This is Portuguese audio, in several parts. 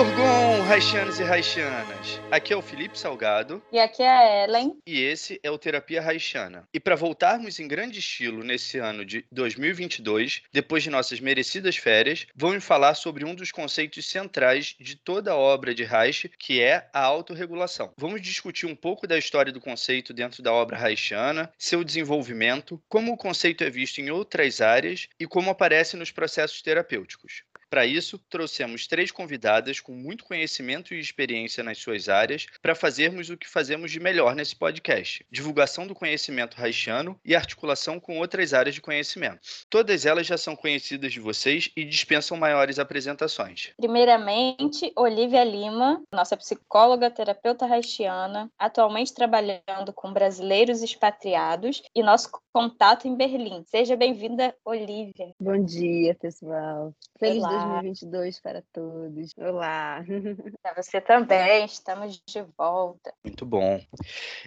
Orgon, Raixanos e Raixanas. Aqui é o Felipe Salgado E aqui é a Ellen. e esse é o Terapia Raixana. E para voltarmos em grande estilo nesse ano de 2022, depois de nossas merecidas férias, vamos falar sobre um dos conceitos centrais de toda a obra de Reich, que é a autorregulação. Vamos discutir um pouco da história do conceito dentro da obra Reichiana, seu desenvolvimento, como o conceito é visto em outras áreas e como aparece nos processos terapêuticos. Para isso, trouxemos três convidadas com muito conhecimento e experiência nas suas áreas para fazermos o que fazemos de melhor nesse podcast: divulgação do conhecimento haitiano e articulação com outras áreas de conhecimento. Todas elas já são conhecidas de vocês e dispensam maiores apresentações. Primeiramente, Olivia Lima, nossa psicóloga, terapeuta haitiana, atualmente trabalhando com brasileiros expatriados e nosso contato em Berlim. Seja bem-vinda, Olivia. Bom dia, pessoal. Feliz Olá. 2022 para todos. Olá. Para você também, estamos de volta. Muito bom.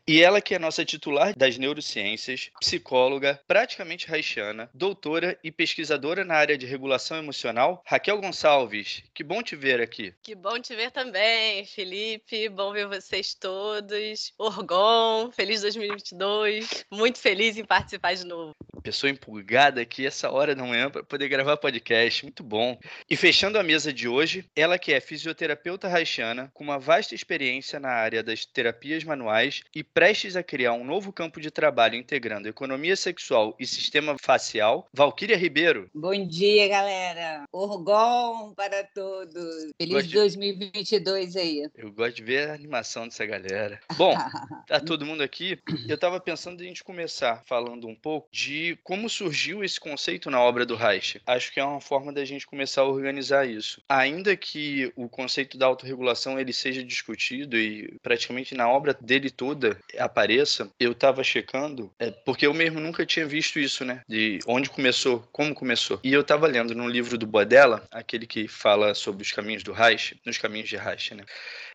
E ela que é nossa titular das neurociências, psicóloga, praticamente haitiana, doutora e pesquisadora na área de regulação emocional, Raquel Gonçalves. Que bom te ver aqui. Que bom te ver também, Felipe. Bom ver vocês todos. Orgon, feliz 2022. Muito feliz em participar de novo. Pessoa empolgada aqui essa hora da manhã para poder gravar podcast. Muito bom. E fechando a mesa de hoje, ela que é fisioterapeuta haitiana, com uma vasta experiência na área das terapias manuais e prestes a criar um novo campo de trabalho integrando economia sexual e sistema facial, Valquíria Ribeiro. Bom dia, galera. Orgão para todos. Feliz de- 2022 aí. Eu gosto de ver a animação dessa galera. Bom, tá todo mundo aqui. Eu tava pensando em a gente começar falando um pouco de como surgiu esse conceito na obra do Reich. Acho que é uma forma da gente começar a organizar isso. Ainda que o conceito da autorregulação ele seja discutido e praticamente na obra dele toda apareça, eu tava checando, é, porque eu mesmo nunca tinha visto isso, né? De onde começou, como começou. E eu tava lendo num livro do Bodella, aquele que fala sobre os caminhos do Reich, nos caminhos de Reich, né?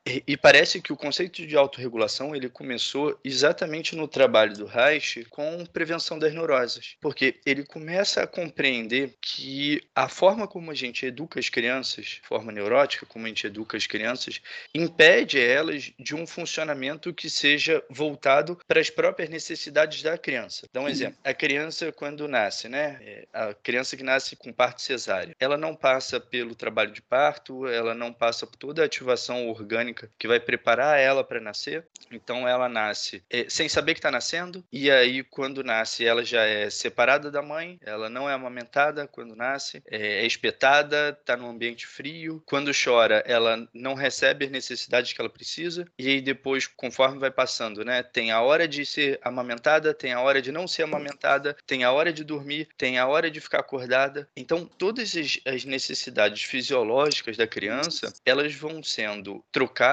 E, e parece que o conceito de autorregulação ele começou exatamente no trabalho do Reich com prevenção das neuroses, porque ele começa a compreender que a forma como a gente educa as crianças, forma neurótica como a gente educa as crianças, impede elas de um funcionamento que seja voltado para as próprias necessidades da criança. Dá um exemplo: a criança quando nasce, né? é, A criança que nasce com parto cesárea, ela não passa pelo trabalho de parto, ela não passa por toda a ativação orgânica que vai preparar ela para nascer. Então ela nasce é, sem saber que está nascendo, e aí quando nasce ela já é separada da mãe, ela não é amamentada quando nasce, é, é espetada, está num ambiente frio. Quando chora, ela não recebe as necessidades que ela precisa, e aí depois, conforme vai passando, né, tem a hora de ser amamentada, tem a hora de não ser amamentada, tem a hora de dormir, tem a hora de ficar acordada. Então todas as, necessidades fisiológicas da criança, elas vão sendo trocadas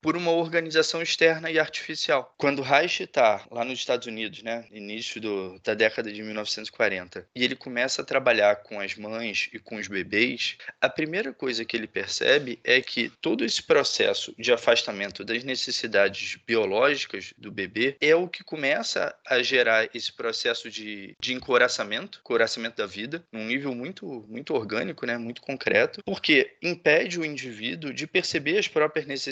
por uma organização externa e artificial. Quando Reich está lá nos Estados Unidos, né, início do, da década de 1940, e ele começa a trabalhar com as mães e com os bebês, a primeira coisa que ele percebe é que todo esse processo de afastamento das necessidades biológicas do bebê é o que começa a gerar esse processo de, de encoraçamento da vida, num nível muito, muito orgânico, né, muito concreto, porque impede o indivíduo de perceber as próprias necessidades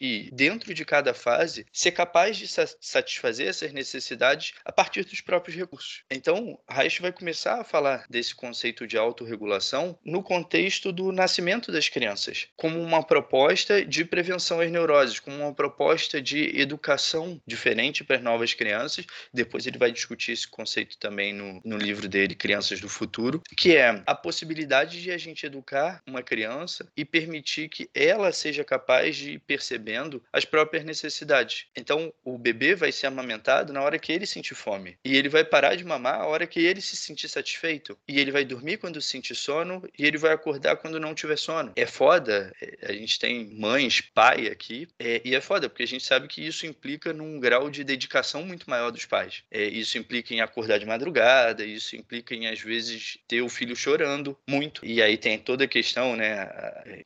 e, dentro de cada fase, ser capaz de sa- satisfazer essas necessidades a partir dos próprios recursos. Então, Reich vai começar a falar desse conceito de autorregulação no contexto do nascimento das crianças, como uma proposta de prevenção às neuroses, como uma proposta de educação diferente para as novas crianças. Depois ele vai discutir esse conceito também no, no livro dele, Crianças do Futuro, que é a possibilidade de a gente educar uma criança e permitir que ela seja capaz capaz de ir percebendo as próprias necessidades. Então, o bebê vai ser amamentado na hora que ele sentir fome. E ele vai parar de mamar a hora que ele se sentir satisfeito. E ele vai dormir quando sentir sono e ele vai acordar quando não tiver sono. É foda, é, a gente tem mães, pai aqui, é, e é foda, porque a gente sabe que isso implica num grau de dedicação muito maior dos pais. É, isso implica em acordar de madrugada, isso implica em, às vezes, ter o filho chorando muito. E aí tem toda a questão, né,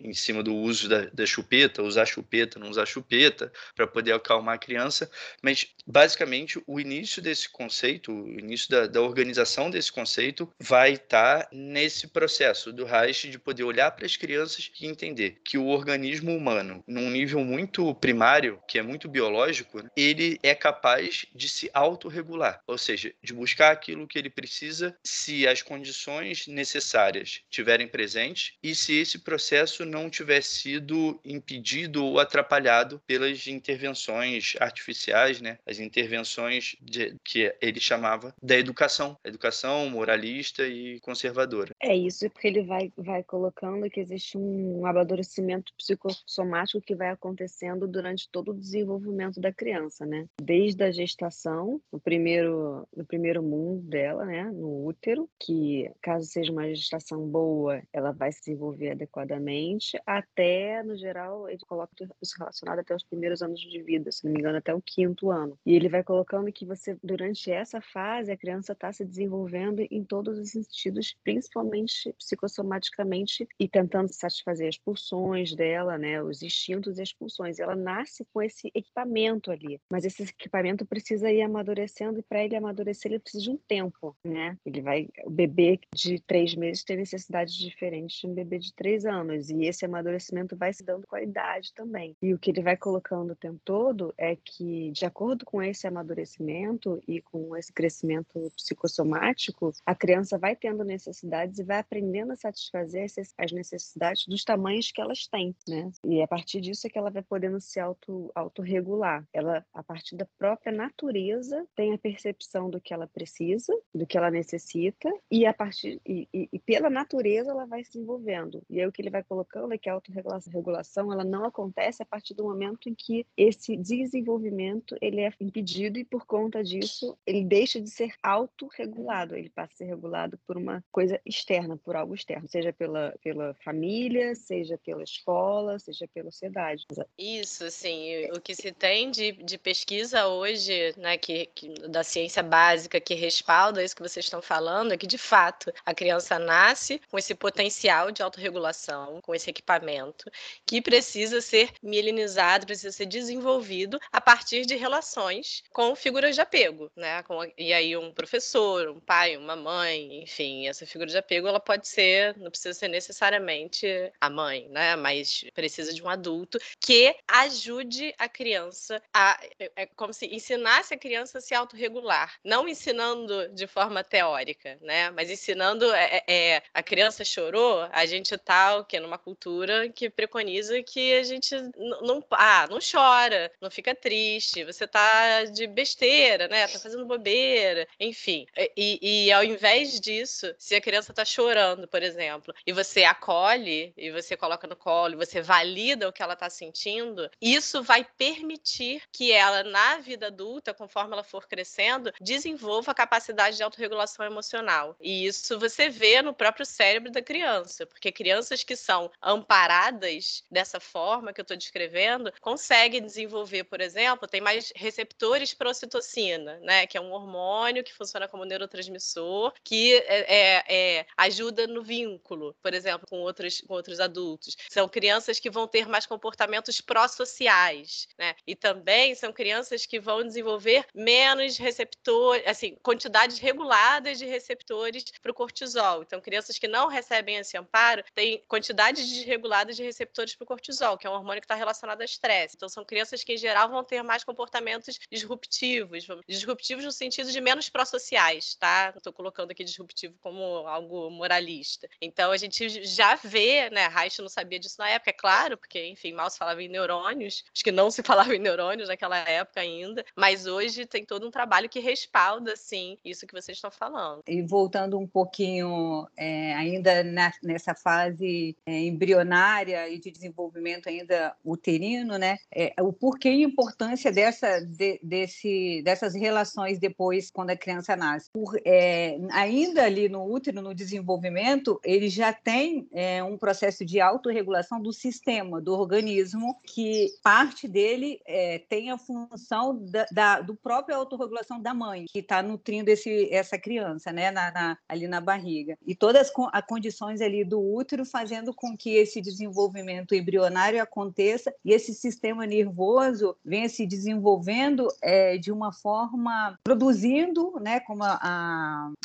em cima do uso da, da chupeta, usar chupeta, não usar chupeta, para poder acalmar a criança. Mas, basicamente, o início desse conceito, o início da, da organização desse conceito, vai estar tá nesse processo do Reich de poder olhar para as crianças e entender que o organismo humano, num nível muito primário, que é muito biológico, ele é capaz de se autorregular, ou seja, de buscar aquilo que ele precisa se as condições necessárias tiverem presentes e se esse processo não tiver sido impedido ou atrapalhado pelas intervenções artificiais, né? As intervenções de, que ele chamava da educação, educação moralista e conservadora. É isso, porque ele vai, vai colocando que existe um amadurecimento psicossomático que vai acontecendo durante todo o desenvolvimento da criança, né? Desde a gestação, no primeiro, no primeiro mundo dela, né? No útero, que caso seja uma gestação boa, ela vai se desenvolver adequadamente, até, no geral, coloca isso relacionado até os primeiros anos de vida, se não me engano, até o quinto ano. E ele vai colocando que você, durante essa fase, a criança está se desenvolvendo em todos os sentidos, principalmente psicossomaticamente, e tentando satisfazer as pulsões dela, né, os instintos e as pulsões. Ela nasce com esse equipamento ali, mas esse equipamento precisa ir amadurecendo, e para ele amadurecer, ele precisa de um tempo, né? Ele vai, o bebê de três meses tem necessidades diferentes de um bebê de três anos, e esse amadurecimento vai se dando com a idade também. E o que ele vai colocando o tempo todo é que, de acordo com esse amadurecimento e com esse crescimento psicossomático, a criança vai tendo necessidades e vai aprendendo a satisfazer as necessidades dos tamanhos que elas têm, né? E a partir disso é que ela vai podendo se auto, autorregular. Ela, a partir da própria natureza, tem a percepção do que ela precisa, do que ela necessita, e a partir e, e, e pela natureza ela vai se desenvolvendo. E aí o que ele vai colocando é que a autorregulação ela não acontece a partir do momento em que esse desenvolvimento ele é impedido e por conta disso ele deixa de ser autorregulado, ele passa a ser regulado por uma coisa externa, por algo externo, seja pela, pela família, seja pela escola, seja pela sociedade. Isso, assim, o que se tem de, de pesquisa hoje, né, que, que, da ciência básica que respalda isso que vocês estão falando, é que de fato a criança nasce com esse potencial de autorregulação, com esse equipamento, que precisa ser mielinizado, precisa ser desenvolvido a partir de relações com figuras de apego, né? Com, e aí um professor, um pai, uma mãe, enfim, essa figura de apego ela pode ser, não precisa ser necessariamente a mãe, né? Mas precisa de um adulto que ajude a criança a é, é como se ensinasse a criança a se autorregular, não ensinando de forma teórica, né? Mas ensinando é, é, é a criança chorou, a gente tá o que numa cultura que preconiza que a gente não ah, não chora, não fica triste, você tá de besteira, né? Tá fazendo bobeira, enfim. E, e ao invés disso, se a criança tá chorando, por exemplo, e você acolhe e você coloca no colo, você valida o que ela tá sentindo, isso vai permitir que ela na vida adulta, conforme ela for crescendo, desenvolva a capacidade de autorregulação emocional. E isso você vê no próprio cérebro da criança, porque crianças que são amparadas dessa forma que eu estou descrevendo conseguem desenvolver, por exemplo, tem mais receptores para ocitocina, né, que é um hormônio que funciona como neurotransmissor, que é, é, é, ajuda no vínculo, por exemplo, com outros, com outros adultos. São crianças que vão ter mais comportamentos pró-sociais, né, e também são crianças que vão desenvolver menos receptores, assim, quantidades reguladas de receptores para o cortisol. Então, crianças que não recebem esse amparo têm quantidades desreguladas de receptores para o cortisol, que é um hormônio que está relacionado ao estresse. Então, são crianças que, em geral, vão ter mais comportamentos disruptivos, disruptivos no sentido de menos pró-sociais, tá? Estou colocando aqui disruptivo como algo moralista. Então, a gente já vê, né? Reich não sabia disso na época, é claro, porque, enfim, mal se falava em neurônios, acho que não se falava em neurônios naquela época ainda, mas hoje tem todo um trabalho que respalda, sim, isso que vocês estão falando. E voltando um pouquinho, é, ainda na, nessa fase é, embrionária e de desenvolvimento ainda uterino, né? É, o porquê e a importância dessa, de, desse, dessas relações depois, quando a criança nasce. Por, é, ainda ali no útero, no desenvolvimento, ele já tem é, um processo de autorregulação do sistema, do organismo, que parte dele é, tem a função da, da, do próprio autorregulação da mãe, que está nutrindo esse, essa criança, né? Na, na, ali na barriga. E todas as condições ali do útero fazendo com que esse desenvolvimento embrionário aconteça e esse sistema nervoso venha se desenvolvendo é, de uma forma produzindo, né, como a,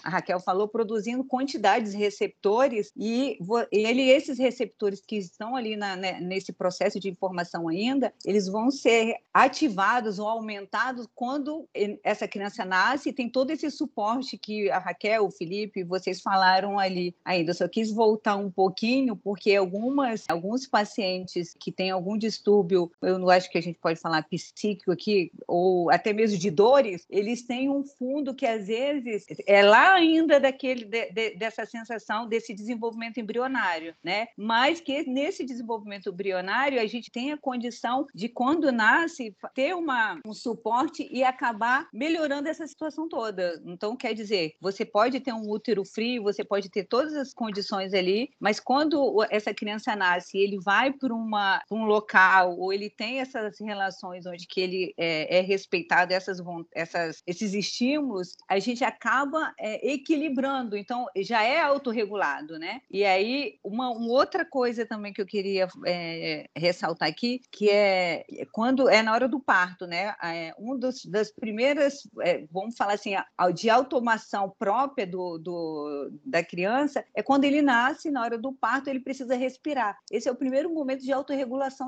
a, Raquel falou, produzindo quantidades de receptores e ele, esses receptores que estão ali na, né, nesse processo de informação ainda, eles vão ser ativados ou aumentados quando essa criança nasce e tem todo esse suporte que a Raquel, o Felipe, vocês falaram ali ainda. Eu só quis voltar um pouquinho porque algumas, alguns pacientes que têm algum distúrbio, eu não acho que a gente pode falar psíquico aqui, ou até mesmo de dores, eles têm um fundo que às vezes é lá ainda daquele de, de, dessa sensação desse desenvolvimento embrionário, né? Mas que nesse desenvolvimento embrionário a gente tem a condição de quando nasce ter uma, um suporte e acabar melhorando essa situação toda. Então quer dizer, você pode ter um útero frio, você pode ter todas as condições ali, mas quando essa criança nasce, ele vai para um local ou ele tem essas relações onde que ele é, é respeitado essas, essas, esses estímulos, a gente acaba é, equilibrando. Então já é autorregulado, né? E aí uma, uma, outra coisa também que eu queria é, ressaltar aqui, que é quando é na hora do parto, né? É, um dos, das primeiras, é, vamos falar assim, de automação própria do, do, da criança é quando ele nasce, na hora do parto, ele precisa respirar. Esse é o primeiro momento de autorregulação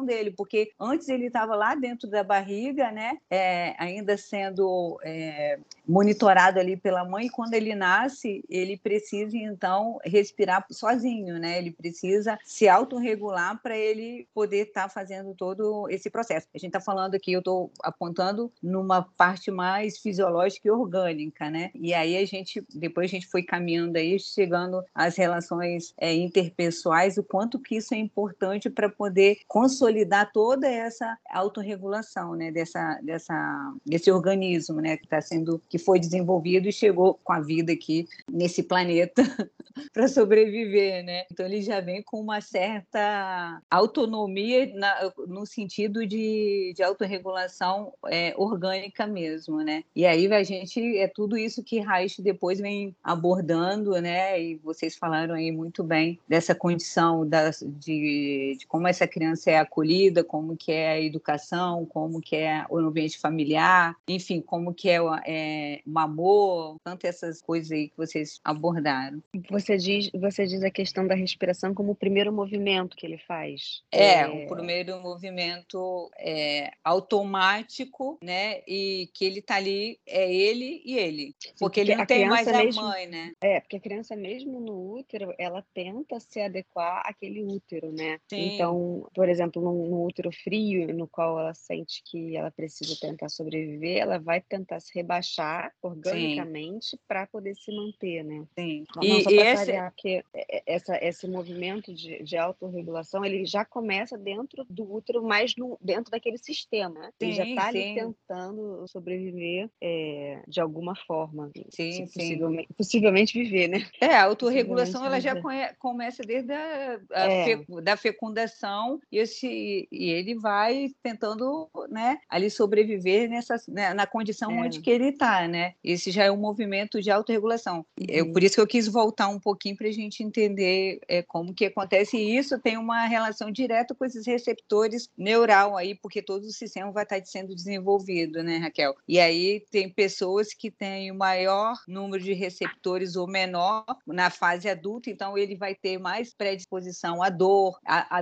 dele, porque antes ele estava lá dentro da barriga, né? É, ainda sendo é, monitorado ali pela mãe, e quando ele nasce, ele precisa então respirar sozinho, né? Ele precisa se autorregular para ele poder estar tá fazendo todo esse processo. A gente está falando aqui, eu estou apontando numa parte mais fisiológica e orgânica, né? E aí a gente, depois a gente foi caminhando aí, chegando às relações é, interpessoais, o quanto que isso é importante para poder consolidar toda essa autorregulação, né? Dessa, dessa, desse organismo, né? Que está sendo, que foi desenvolvido e chegou com a vida aqui nesse planeta para sobreviver, né? Então ele já vem com uma certa autonomia na, no sentido de, de autorregulação é, orgânica mesmo, né? E aí a gente é tudo isso que Reich depois vem abordando, né? E vocês falaram aí muito bem dessa condição das, de, de como essa criança é acolhida, como que é a educação, como que é o ambiente familiar, enfim, como que é, é o amor, tanto essas coisas aí que vocês abordaram. Você diz, você diz a questão da respiração como o primeiro movimento que ele faz. É, é... o primeiro movimento é, automático, né? E que ele tá ali, é ele e ele. Porque, porque ele não tem mais mesmo, a mãe, né? É, porque a criança mesmo no útero, ela tenta se adequar àquele útero, né? Sim. Então, por exemplo, no, no útero frio, no qual ela sente que ela precisa tentar sobreviver, ela vai tentar se rebaixar organicamente para poder se manter, né? Sim. Não, e, e esse... que essa, esse movimento de, de autorregulação, ele já começa dentro do útero, mais no, dentro daquele sistema. Né? Ele já está ali tentando sobreviver é, de alguma forma. Sim, possivelmente, sim. possivelmente viver, né? É, a autorregulação ela já começa desde a, a é. fecu, da fecundação e, esse, e ele vai tentando né, ali sobreviver nessa, né, na condição é. onde que ele está, né? Esse já é um movimento de autorregulação. Uhum. Eu, por isso que eu quis voltar um pouquinho para a gente entender é, como que acontece e isso tem uma relação direta com esses receptores neural aí, porque todo o sistema vai estar sendo desenvolvido, né, Raquel? E aí tem pessoas que têm o maior número de receptores ou menor na fase adulta, então ele vai ter mais predisposição à dor, a, a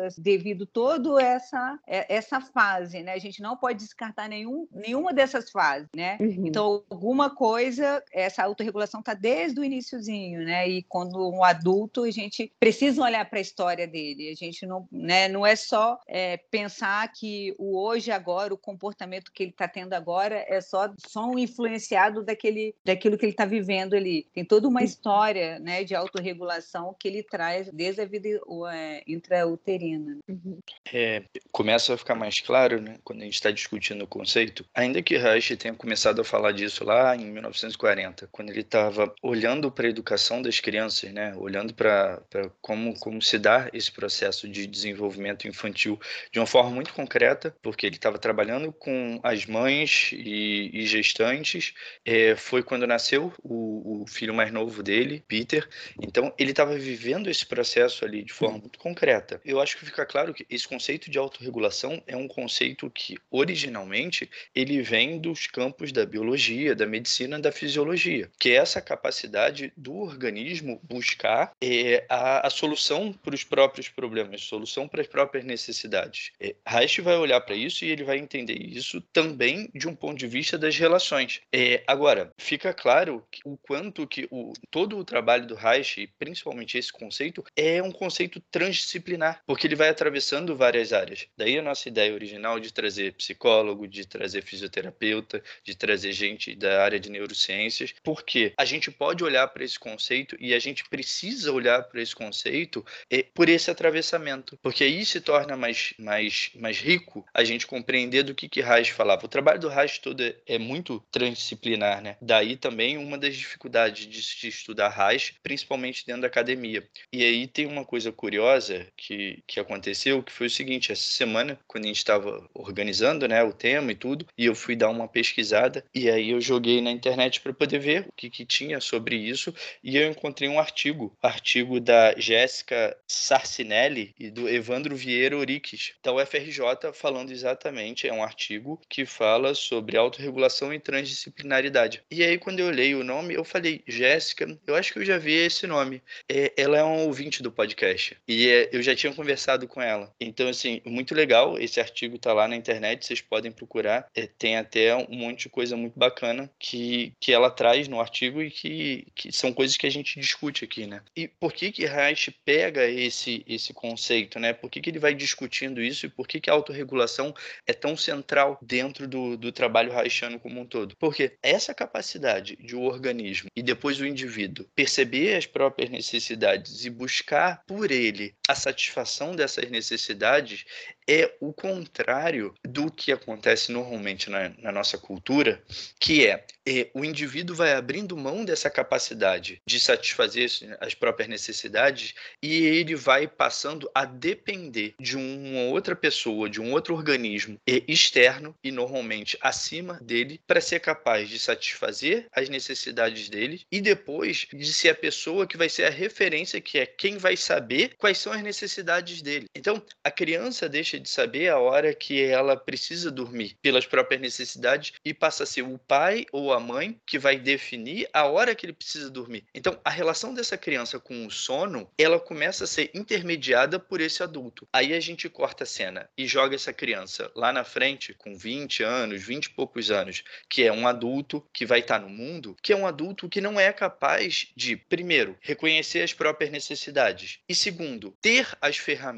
doenças, devido toda essa é, essa fase, né? A gente não pode descartar nenhum, nenhuma dessas fases, né? Uhum. Então alguma coisa, essa autorregulação está desde o iníciozinho, né? E quando um adulto, a gente precisa olhar para a história dele. A gente não, né, não é só é, pensar que o hoje, agora, o comportamento que ele está tendo agora é só, só um influenciado daquele, daquilo que ele está vivendo ali. Tem toda uma história né, de autorregulação que ele traz desde a vida é, intrauterina Uhum. É, começa a ficar mais claro, né, quando a gente está discutindo o conceito, ainda que Reich tenha começado a falar disso lá em 1940, quando ele estava olhando para a educação das crianças, né, olhando para como, como se dá esse processo de desenvolvimento infantil de uma forma muito concreta, porque ele estava trabalhando com as mães e, e gestantes, é, foi quando nasceu o, o filho mais novo dele, Peter, então ele estava vivendo esse processo ali de forma muito concreta. Eu acho que fica claro que esse conceito de autorregulação é um conceito que originalmente ele vem dos campos da biologia, da medicina, da fisiologia, que é essa capacidade do organismo buscar é, a, a solução para os próprios problemas, solução para as próprias necessidades. É, Reich vai olhar para isso e ele vai entender isso também de um ponto de vista das relações. É, agora, fica claro o quanto que o, todo o trabalho do Reich, principalmente esse conceito, é um conceito transdisciplinar, porque ele vai atravessando várias áreas. Daí a nossa ideia original de trazer psicólogo, de trazer fisioterapeuta, de trazer gente da área de neurociências, porque a gente pode olhar para esse conceito e a gente precisa olhar para esse conceito é, por esse atravessamento, porque aí se torna mais, mais, mais rico a gente compreender do que, que Reich falava. O trabalho do Reich todo é, é muito transdisciplinar, né? Daí também uma das dificuldades de se estudar Reich, principalmente dentro da academia. E aí tem uma coisa curiosa que, que aconteceu, que foi o seguinte, essa semana, quando a gente estava organizando né, o tema e tudo, e eu fui dar uma pesquisada, e aí eu joguei na internet para poder ver o que, que tinha sobre isso, e eu encontrei um artigo, artigo da Jéssica Sarcinelli e do Evandro Vieira Oriques, da UFRJ, falando exatamente, é um artigo que fala sobre autorregulação e transdisciplinaridade. E aí, quando eu olhei o nome, eu falei, Jéssica, eu acho que eu já vi esse nome. É, ela é um ouvinte do podcast, e é, eu já tinha conversado com ela. Então, assim, muito legal, esse artigo tá lá na internet, vocês podem procurar. É, tem até um monte de coisa muito bacana que, que ela traz no artigo e que, que são coisas que a gente discute aqui, né? E por que que Reich pega esse, esse conceito, né? Por que, que ele vai discutindo isso e por que, que a autorregulação é tão central dentro do, do trabalho reichiano como um todo? Porque essa capacidade de o organismo e depois o indivíduo perceber as próprias necessidades e buscar por ele a satisfação dessas necessidades é o contrário do que acontece normalmente na, na nossa cultura, que é, é, o indivíduo vai abrindo mão dessa capacidade de satisfazer as próprias necessidades e ele vai passando a depender de uma outra pessoa, de um outro organismo externo e normalmente acima dele para ser capaz de satisfazer as necessidades dele e depois de ser a pessoa que vai ser a referência, que é quem vai saber quais são as necessidades dele. Então, a criança deixa de saber a hora que ela precisa dormir pelas próprias necessidades e passa a ser o pai ou a mãe que vai definir a hora que ele precisa dormir. Então, a relação dessa criança com o sono, ela começa a ser intermediada por esse adulto. Aí a gente corta a cena e joga essa criança lá na frente com 20 anos, 20 e poucos anos, que é um adulto que vai estar no mundo, que é um adulto que não é capaz de, primeiro, reconhecer as próprias necessidades e segundo, ter as ferramentas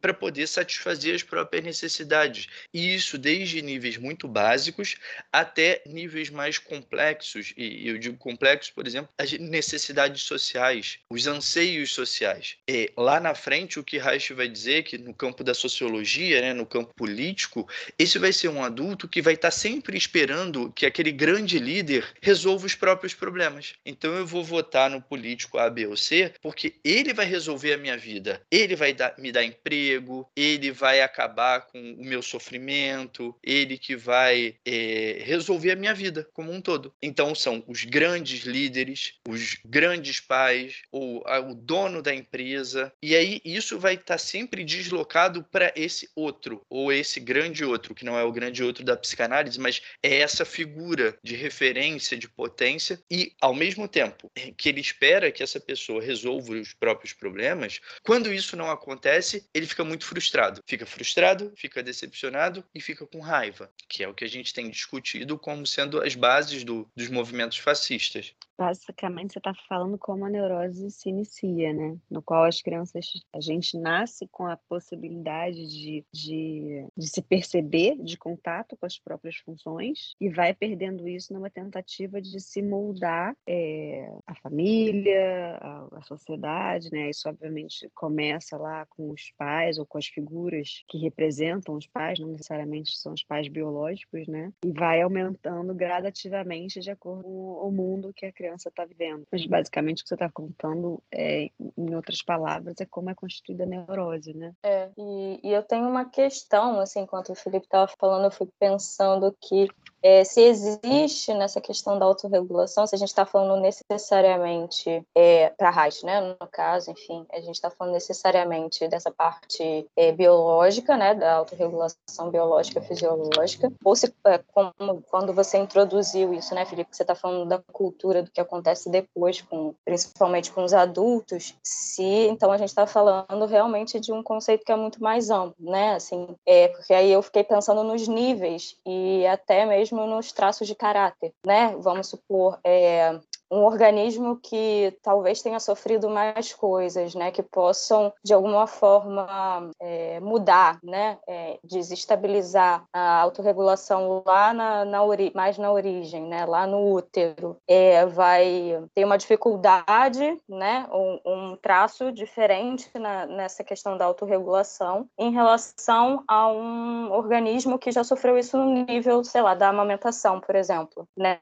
para poder satisfazer as próprias necessidades. E isso desde níveis muito básicos até níveis mais complexos. E eu digo complexos, por exemplo, as necessidades sociais, os anseios sociais. E lá na frente, o que Reich vai dizer que no campo da sociologia, né, no campo político, esse vai ser um adulto que vai estar sempre esperando que aquele grande líder resolva os próprios problemas. Então eu vou votar no político A, B ou C porque ele vai resolver a minha vida. Ele vai dar, me dar emprego, ele vai acabar com o meu sofrimento, ele que vai é, resolver a minha vida como um todo. Então são os grandes líderes, os grandes pais, ou a, o dono da empresa, e aí isso vai estar tá sempre deslocado para esse outro, ou esse grande outro, que não é o grande outro da psicanálise, mas é essa figura de referência, de potência, e ao mesmo tempo que ele espera que essa pessoa resolva os próprios problemas, quando isso não acontece, ele fica muito frustrado, fica frustrado, fica decepcionado e fica com raiva, que é o que a gente tem discutido como sendo as bases do, dos movimentos fascistas. Basicamente você está falando como a neurose se inicia, né? No qual as crianças, a gente nasce com a possibilidade de, de, de se perceber de contato com as próprias funções e vai perdendo isso numa tentativa de se moldar é, a família, a, a sociedade, né? Isso obviamente começa lá com os pais ou com as figuras que representam os pais, não necessariamente são os pais biológicos, né? E vai aumentando gradativamente de acordo com o mundo que a criança criança está vivendo. Mas basicamente o que você está contando, é, em outras palavras, é como é constituída a neurose, né? É, e, e eu tenho uma questão, assim, enquanto o Felipe estava falando, eu fui pensando que é, se existe nessa questão da autorregulação, se a gente está falando necessariamente é, para a Reich, né, no caso, enfim, a gente está falando necessariamente dessa parte é, biológica, né, da autorregulação biológica fisiológica, ou se é, como, quando você introduziu isso, né, Felipe, você está falando da cultura do que acontece depois, com, principalmente com os adultos, se então a gente está falando realmente de um conceito que é muito mais amplo, né, assim, é, porque aí eu fiquei pensando nos níveis e até mesmo mesmo nos traços de caráter, né? Vamos supor, é, um organismo que talvez tenha sofrido mais coisas, né, que possam de alguma forma é, mudar, né, é, desestabilizar a autorregulação lá na, na mais na origem, né, lá no útero, é, vai ter uma dificuldade, né, um, um traço diferente na, nessa questão da autorregulação em relação a um organismo que já sofreu isso no nível, sei lá, da amamentação, por exemplo, né,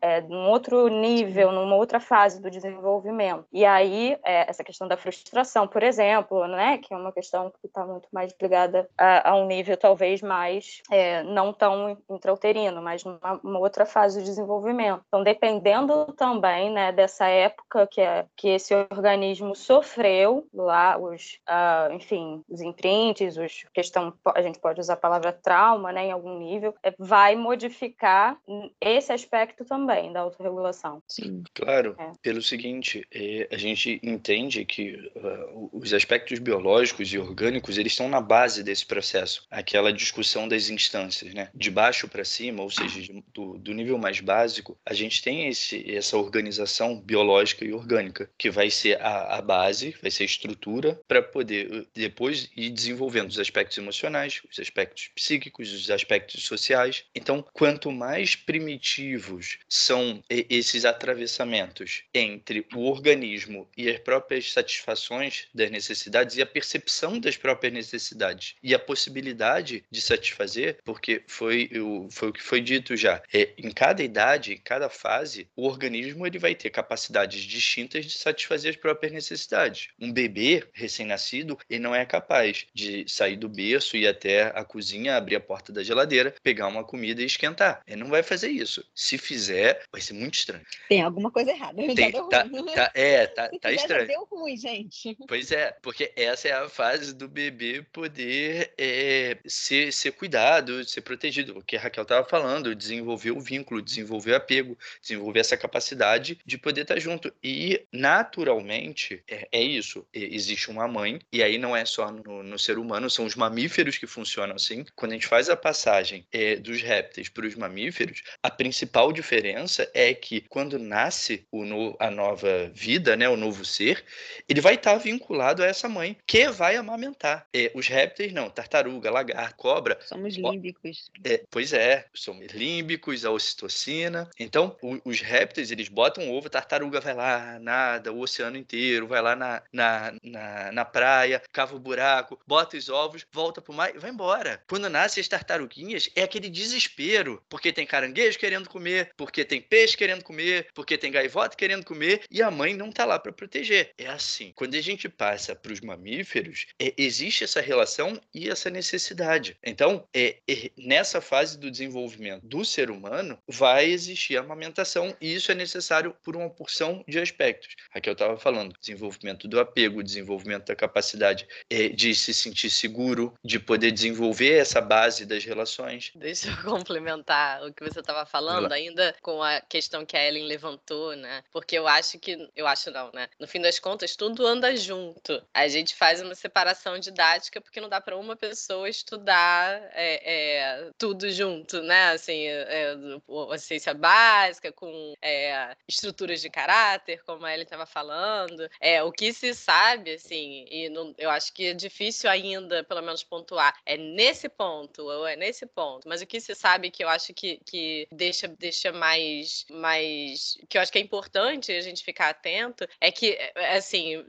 é, num outro nível numa outra fase do desenvolvimento. E aí, é, essa questão da frustração, por exemplo, né, que é uma questão que está muito mais ligada a, a, um nível talvez mais é, não tão intrauterino, mas numa uma outra fase do desenvolvimento. Então, dependendo também né, dessa época que, é, que esse organismo sofreu, lá os, uh, enfim, os imprints, os questão, a gente pode usar a palavra trauma, né, em algum nível, é, vai modificar esse aspecto também da autorregulação. Sim. Claro, é. pelo seguinte, é, a gente entende que uh, os aspectos biológicos e orgânicos eles estão na base desse processo, aquela discussão das instâncias, né? De baixo para cima, ou seja, do, do, nível mais básico, a gente tem esse, essa organização biológica e orgânica que vai ser a, a base, vai ser a estrutura para poder uh, depois ir desenvolvendo os aspectos emocionais, os aspectos psíquicos, os aspectos sociais. Então, quanto mais primitivos são esses atravessamentos entre o organismo e as próprias satisfações das necessidades e a percepção das próprias necessidades e a possibilidade de satisfazer, porque foi o, foi o que foi dito já. É, em cada idade, em cada fase, o organismo ele vai ter capacidades distintas de satisfazer as próprias necessidades. Um bebê recém-nascido ele não é capaz de sair do berço e até a cozinha, abrir a porta da geladeira, pegar uma comida e esquentar. Ele não vai fazer isso. Se fizer, vai ser muito estranho. Tem alguma coisa errada. Tem, tá, tá, é, tá, tá estranho. deu ruim, gente. Pois é, porque essa é a fase do bebê poder é, ser, ser cuidado, ser protegido. O que a Raquel estava falando, desenvolver o vínculo, desenvolver o apego, desenvolver essa capacidade de poder estar tá junto. E, naturalmente, é, é isso. Existe uma mãe, e aí não é só no, no, ser humano, são os mamíferos que funcionam assim. Quando a gente faz a passagem é, dos répteis para os mamíferos, a principal diferença é que quando nasce o no, a nova vida, né, o novo ser, ele vai estar tá vinculado a essa mãe que vai amamentar. É, os répteis não, tartaruga, lagarto, cobra. Somos límbicos. É, pois é, somos límbicos, a ocitocina. Então, o, os répteis, eles botam ovo, a tartaruga vai lá, nada, o oceano inteiro, vai lá na, na, na, na praia, cava o buraco, bota os ovos, volta pro mar e vai embora. Quando nascem as tartaruguinhas, é aquele desespero, porque tem caranguejo querendo comer, porque tem peixe querendo comer, porque tem gaivota querendo comer e a mãe não tá lá para proteger. É assim. Quando a gente passa para os mamíferos, é, existe essa relação e essa necessidade. Então, é, é, nessa fase do desenvolvimento do ser humano, vai existir a amamentação e isso é necessário por uma porção de aspectos. Aqui eu estava falando desenvolvimento do apego, desenvolvimento da capacidade é, de se sentir seguro, de poder desenvolver essa base das relações. Deixa eu complementar o que você estava falando, ainda com a questão que a Ellen levantou né? Porque eu acho que, eu acho não, né? No fim das contas, tudo anda junto. A gente faz uma separação didática porque não dá para uma pessoa estudar é, é, tudo junto, né? Assim, é, a ciência básica com é, estruturas de caráter, como a Ellen estava falando. É, o que se sabe, assim, e não, eu acho que é difícil ainda, pelo menos, pontuar, é nesse ponto, ou é nesse ponto. Mas o que se sabe que eu acho que, que deixa, deixa mais, mais. Que eu acho que é importante a gente ficar atento é que, é, assim,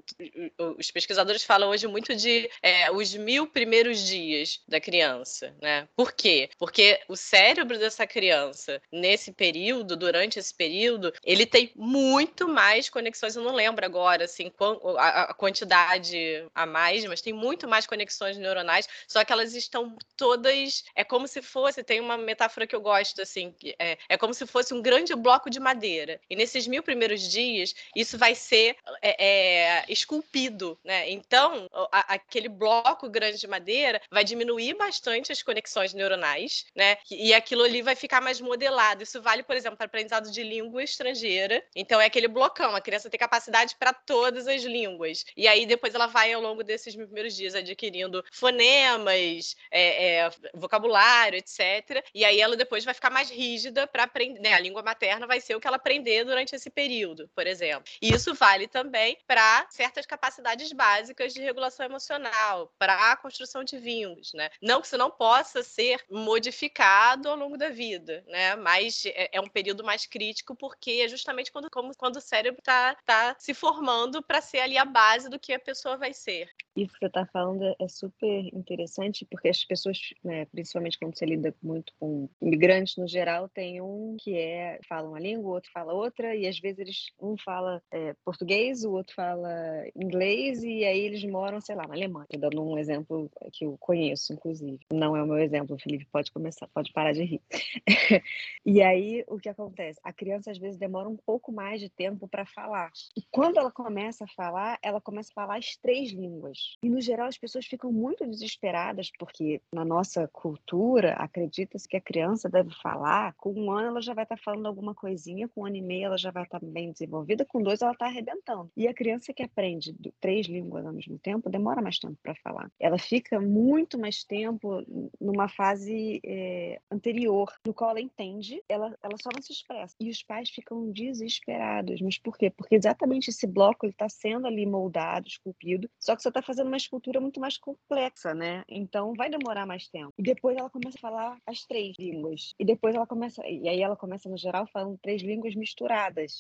os pesquisadores falam hoje muito de é, os mil primeiros dias da criança, né? Por quê? Porque o cérebro dessa criança, nesse período, durante esse período, ele tem muito mais conexões. Eu não lembro agora, assim, a quantidade a mais, mas tem muito mais conexões neuronais, só que elas estão todas. É como se fosse, tem uma metáfora que eu gosto, assim, é, é como se fosse um grande bloco de madeira. E nesses mil primeiros dias, isso vai ser é, é, esculpido, né? Então, a, aquele bloco grande de madeira vai diminuir bastante as conexões neuronais, né? E aquilo ali vai ficar mais modelado. Isso vale, por exemplo, para aprendizado de língua estrangeira. Então, é aquele blocão. A criança tem capacidade para todas as línguas. E aí, depois, ela vai, ao longo desses mil primeiros dias, adquirindo fonemas, é, é, vocabulário, etc. E aí, ela depois vai ficar mais rígida para aprender. Né? A língua materna vai ser o que ela aprender durante esse período, por exemplo. E isso vale também para certas capacidades básicas de regulação emocional, para a construção de vínculos, né? Não que isso não possa ser modificado ao longo da vida, né? Mas é, é um período mais crítico porque é justamente quando, como, quando o cérebro está tá se formando para ser ali a base do que a pessoa vai ser. Isso que você está falando é super interessante porque as pessoas, né, principalmente quando você lida muito com imigrantes no geral, tem um que é fala uma língua, o outro fala outra e às vezes eles um fala é, português, o outro fala inglês e aí eles moram, sei lá, na Alemanha. Tô dando um exemplo que eu conheço, inclusive. Não é o meu exemplo, Felipe, pode começar, pode parar de rir. e aí o que acontece? A criança às vezes demora um pouco mais de tempo para falar. E quando ela começa a falar, ela começa a falar as três línguas. E no geral as pessoas ficam muito desesperadas porque na nossa cultura acredita-se que a criança deve falar com um ano ela já vai estar tá falando alguma coisinha, com um ano e meio ela já vai estar tá bem desenvolvida, com dois ela está arrebentando. E a criança que aprende três línguas ao mesmo tempo demora mais tempo para falar. Ela fica muito mais tempo numa fase é, anterior, no qual ela entende, ela, ela só não se expressa. E os pais ficam desesperados. Mas por quê? Porque exatamente esse bloco está sendo ali moldado, esculpido, só que você está fazendo uma escultura muito mais complexa, né? Então vai demorar mais tempo. E depois ela começa a falar as três línguas. E depois ela começa, e aí ela começa no geral falando três línguas misturadas.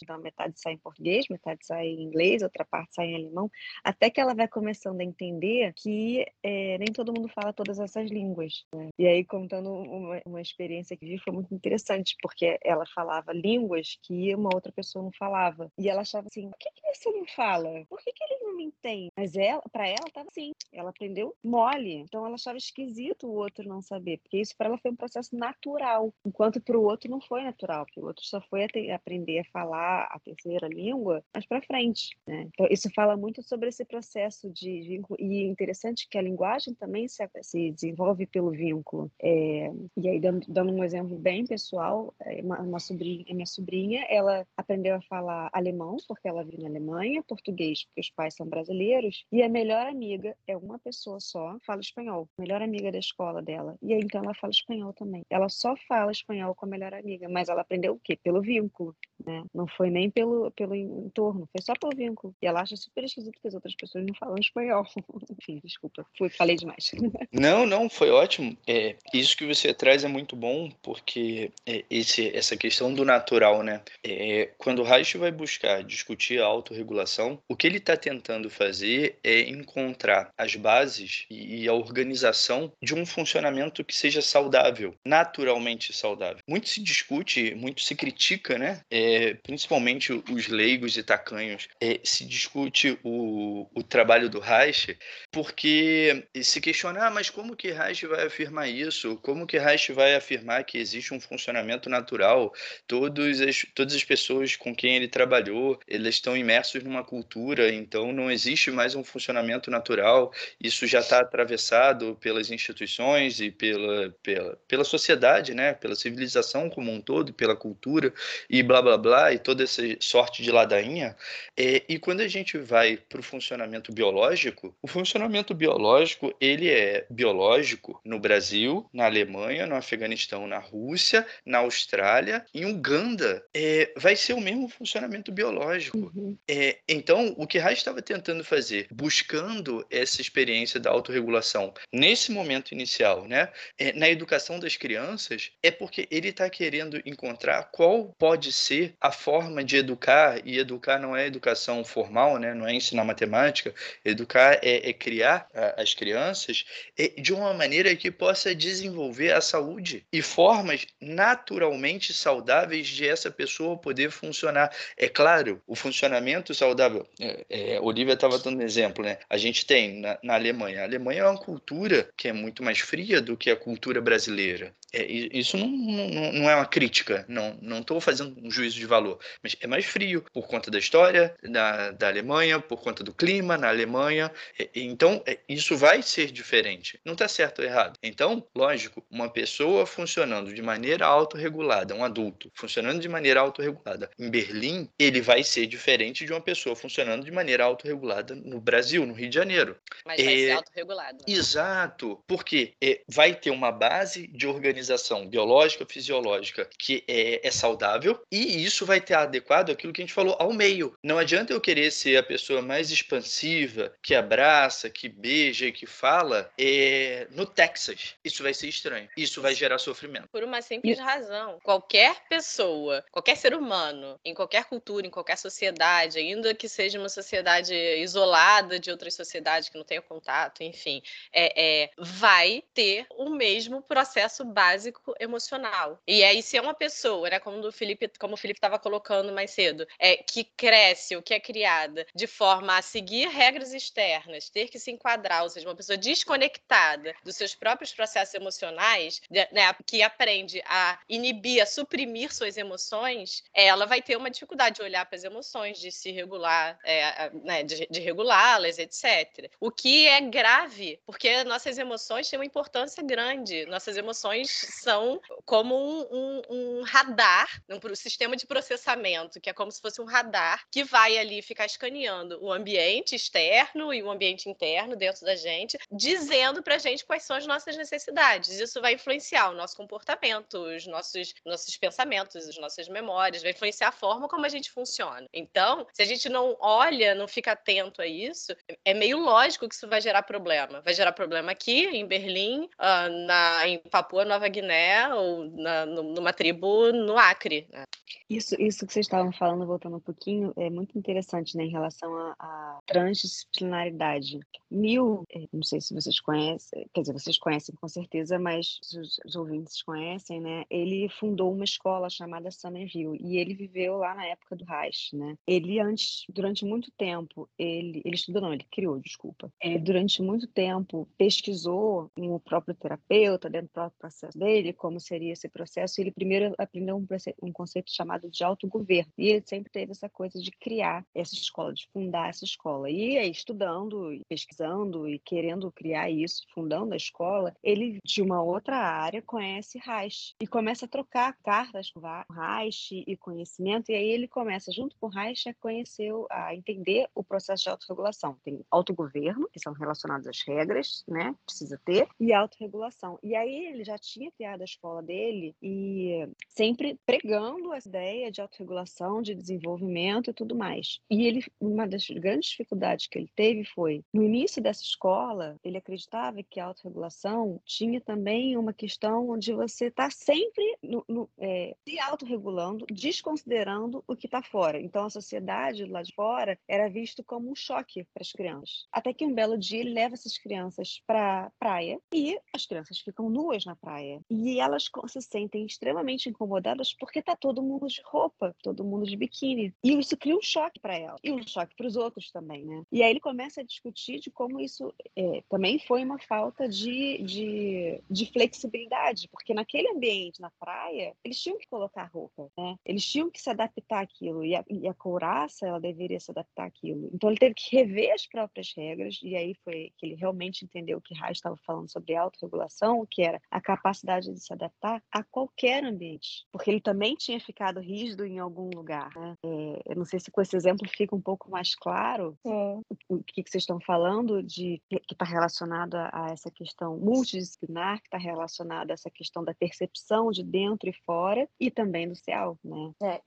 Então metade sai em português, metade sai em inglês, outra parte sai em alemão, até que ela vai começando a entender que é, nem todo mundo fala todas essas línguas. Né? E aí, contando uma, uma, experiência que vi, foi muito interessante, porque ela falava línguas que uma outra pessoa não falava. E ela achava assim: por que, que você não fala? Por que, que ele não me entende? Mas ela, para ela, estava assim. Ela aprendeu mole. Então, ela achava esquisito o outro não saber, porque isso para ela foi um processo natural, enquanto para o outro não foi natural, porque o outro só foi a aprender a falar a terceira língua mais para frente. Né? Então, isso fala muito sobre esse processo de vínculo. E é interessante que a linguagem também se, se desenvolve pelo vínculo. É, e aí, dando, dando, um exemplo bem pessoal, é, uma, uma sobrinha, minha sobrinha, ela aprendeu a falar alemão, porque ela vive na Alemanha, português, porque os pais são brasileiros, e a melhor amiga é uma pessoa só, fala espanhol. Melhor amiga da escola dela. E aí, então, ela fala espanhol também. Ela só fala espanhol com a melhor amiga, mas ela aprendeu o quê? Pelo vínculo, né? Não foi nem pelo, pelo entorno, foi só pelo vínculo. E ela acha super esquisito que as outras pessoas não falam espanhol. Enfim, desculpa, fui, falei demais. Não, não, foi ótimo. É, isso que você traz é muito bom, porque é, esse, essa questão do natural, né? É, quando o Reich vai buscar discutir a autorregulação, o que ele está tentando fazer é encontrar as bases e, e a organização de um funcionamento que seja saudável, naturalmente saudável. Muito se discute, muito se critica, né? É, principalmente os leigos e tacanhos, é, se discute o, o trabalho do Reich, porque se questiona, ah, mas como que Reich vai afirmar isso? Como que Reich vai afirmar que existe um funcionamento natural? Todos as, todas as pessoas com quem ele trabalhou, eles estão imersos numa cultura, então não existe mais um funcionamento natural. Isso já está atravessado pelas instituições e pela, pela, pela sociedade, né? pela civilização como um todo, pela cultura, e blá blá blá e toda essa sorte de ladainha. É, e quando a gente vai para o funcionamento biológico, o funcionamento biológico ele é biológico no Brasil, na Alemanha, no Afeganistão, na Rússia, na Austrália, em Uganda. É, vai ser o mesmo funcionamento biológico. Uhum. É, então, o que Reich estava tentando fazer, buscando essa experiência da autorregulação nesse momento inicial, né, é, na educação das crianças, é porque ele está querendo encontrar qual pode ser a forma de educar, e educar não é educação formal, né, não é ensinar matemática, educar é, é criar a, as crianças é, de uma maneira que possa desenvolver a saúde e formas naturalmente saudáveis de essa pessoa poder funcionar. É claro, o funcionamento saudável, é, é, Olivia estava dando um exemplo, né? A gente tem na, na Alemanha, a Alemanha é uma cultura que é muito mais fria do que a cultura brasileira. É, isso não, não, não, é uma crítica, não estou fazendo um juízo de valor, mas é mais frio por conta da história da, da Alemanha, por conta do clima na Alemanha. É, então, é, isso vai ser diferente. Não está certo ou errado. Então, lógico, uma pessoa funcionando de maneira autorregulada, um adulto funcionando de maneira autorregulada em Berlim, ele vai ser diferente de uma pessoa funcionando de maneira autorregulada no Brasil, no Rio de Janeiro. Mas vai ser autorregulado. Exato, porque vai ter uma base de organização organização biológica, fisiológica que é, é, saudável e isso vai ter adequado aquilo que a gente falou ao meio. Não adianta eu querer ser a pessoa mais expansiva, que abraça, que beija e que fala é, no Texas. Isso vai ser estranho. Isso vai gerar sofrimento. Por uma simples e... razão. Qualquer pessoa, qualquer ser humano, em qualquer cultura, em qualquer sociedade, ainda que seja uma sociedade isolada de outras sociedades que não tenha contato, enfim, é, é vai ter o mesmo processo básico básico emocional. E aí, se é uma pessoa, né, como o Felipe, como o Felipe estava colocando mais cedo, é que cresce ou que é criada de forma a seguir regras externas, ter que se enquadrar, ou seja, uma pessoa desconectada dos seus próprios processos emocionais, né, que aprende a inibir, a suprimir suas emoções, ela vai ter uma dificuldade de olhar para as emoções, de se regular, é, né, de, de regulá-las, etc. O que é grave, porque nossas emoções têm uma importância grande. Nossas emoções são como um, um, um radar, um sistema de processamento, que é como se fosse um radar que vai ali ficar escaneando o ambiente externo e o ambiente interno dentro da gente, dizendo pra gente quais são as nossas necessidades. Isso vai influenciar o nosso comportamento, os nossos, nossos pensamentos, as nossas memórias, vai influenciar a forma como a gente funciona. Então, se a gente não olha, não fica atento a isso, é meio lógico que isso vai gerar problema. Vai gerar problema aqui, em Berlim, uh, na, em Papua Nova Guiné ou na, numa tribo no Acre. Né? Isso, isso que vocês estavam falando, voltando um pouquinho, é muito interessante né, em relação à transdisciplinaridade. Mil, é, não sei se vocês conhecem, quer dizer, vocês conhecem com certeza, mas os, os ouvintes conhecem, né? Ele fundou uma escola chamada Summerville e ele viveu lá na época do Reich, né? Ele antes, durante muito tempo, ele, ele estudou não, ele criou, desculpa. Ele, durante muito tempo pesquisou o próprio terapeuta dentro do próprio processo dele, como seria esse processo. Ele primeiro aprendeu um, um conceito chamado de autogoverno. E ele sempre teve essa coisa de criar essa escola, de fundar essa escola. E aí, estudando, pesquisando e querendo criar isso, fundando a escola, ele, de uma outra área, conhece Reich e começa a trocar cartas com Reich e conhecimento. E aí ele começa, junto com Reich, a conhecer, a entender o processo de autorregulação. Tem autogoverno, que são relacionados às regras, né? Precisa ter, e autorregulação. E aí ele já tinha criado a escola dele e sempre pregando essa ideia de autorregulação, de desenvolvimento e tudo mais. E ele, uma das grandes dificuldades que ele teve foi, no início dessa escola, ele acreditava que a autorregulação tinha também uma questão onde você está sempre no, no, é, se autorregulando, desconsiderando o que está fora. Então, a sociedade lá de fora era visto como um choque para as crianças. Até que um belo dia ele leva essas crianças para praia e as crianças ficam nuas na praia. E elas se sentem extremamente incomodadas porque está todo mundo de roupa, todo mundo de biquíni. E isso cria um choque para ela e um choque para os outros também, né? E aí ele começa a discutir de como isso é, também foi uma falta de, de, de, flexibilidade, porque naquele ambiente, na praia, eles tinham que colocar roupa, né? Eles tinham que se adaptar àquilo e a, e a couraça, ela deveria se adaptar àquilo. Então ele teve que rever as próprias regras e aí foi que ele realmente entendeu que Reich estava falando sobre autorregulação, que era a capacidade capacidade de se adaptar a qualquer ambiente, porque ele também tinha ficado rígido em algum lugar. Né? É, eu não sei se com esse exemplo fica um pouco mais claro Sim. o que, que vocês estão falando de que está relacionado a, a, essa questão multidisciplinar, que está relacionado a essa questão da percepção de dentro e fora e também do céu, né? É,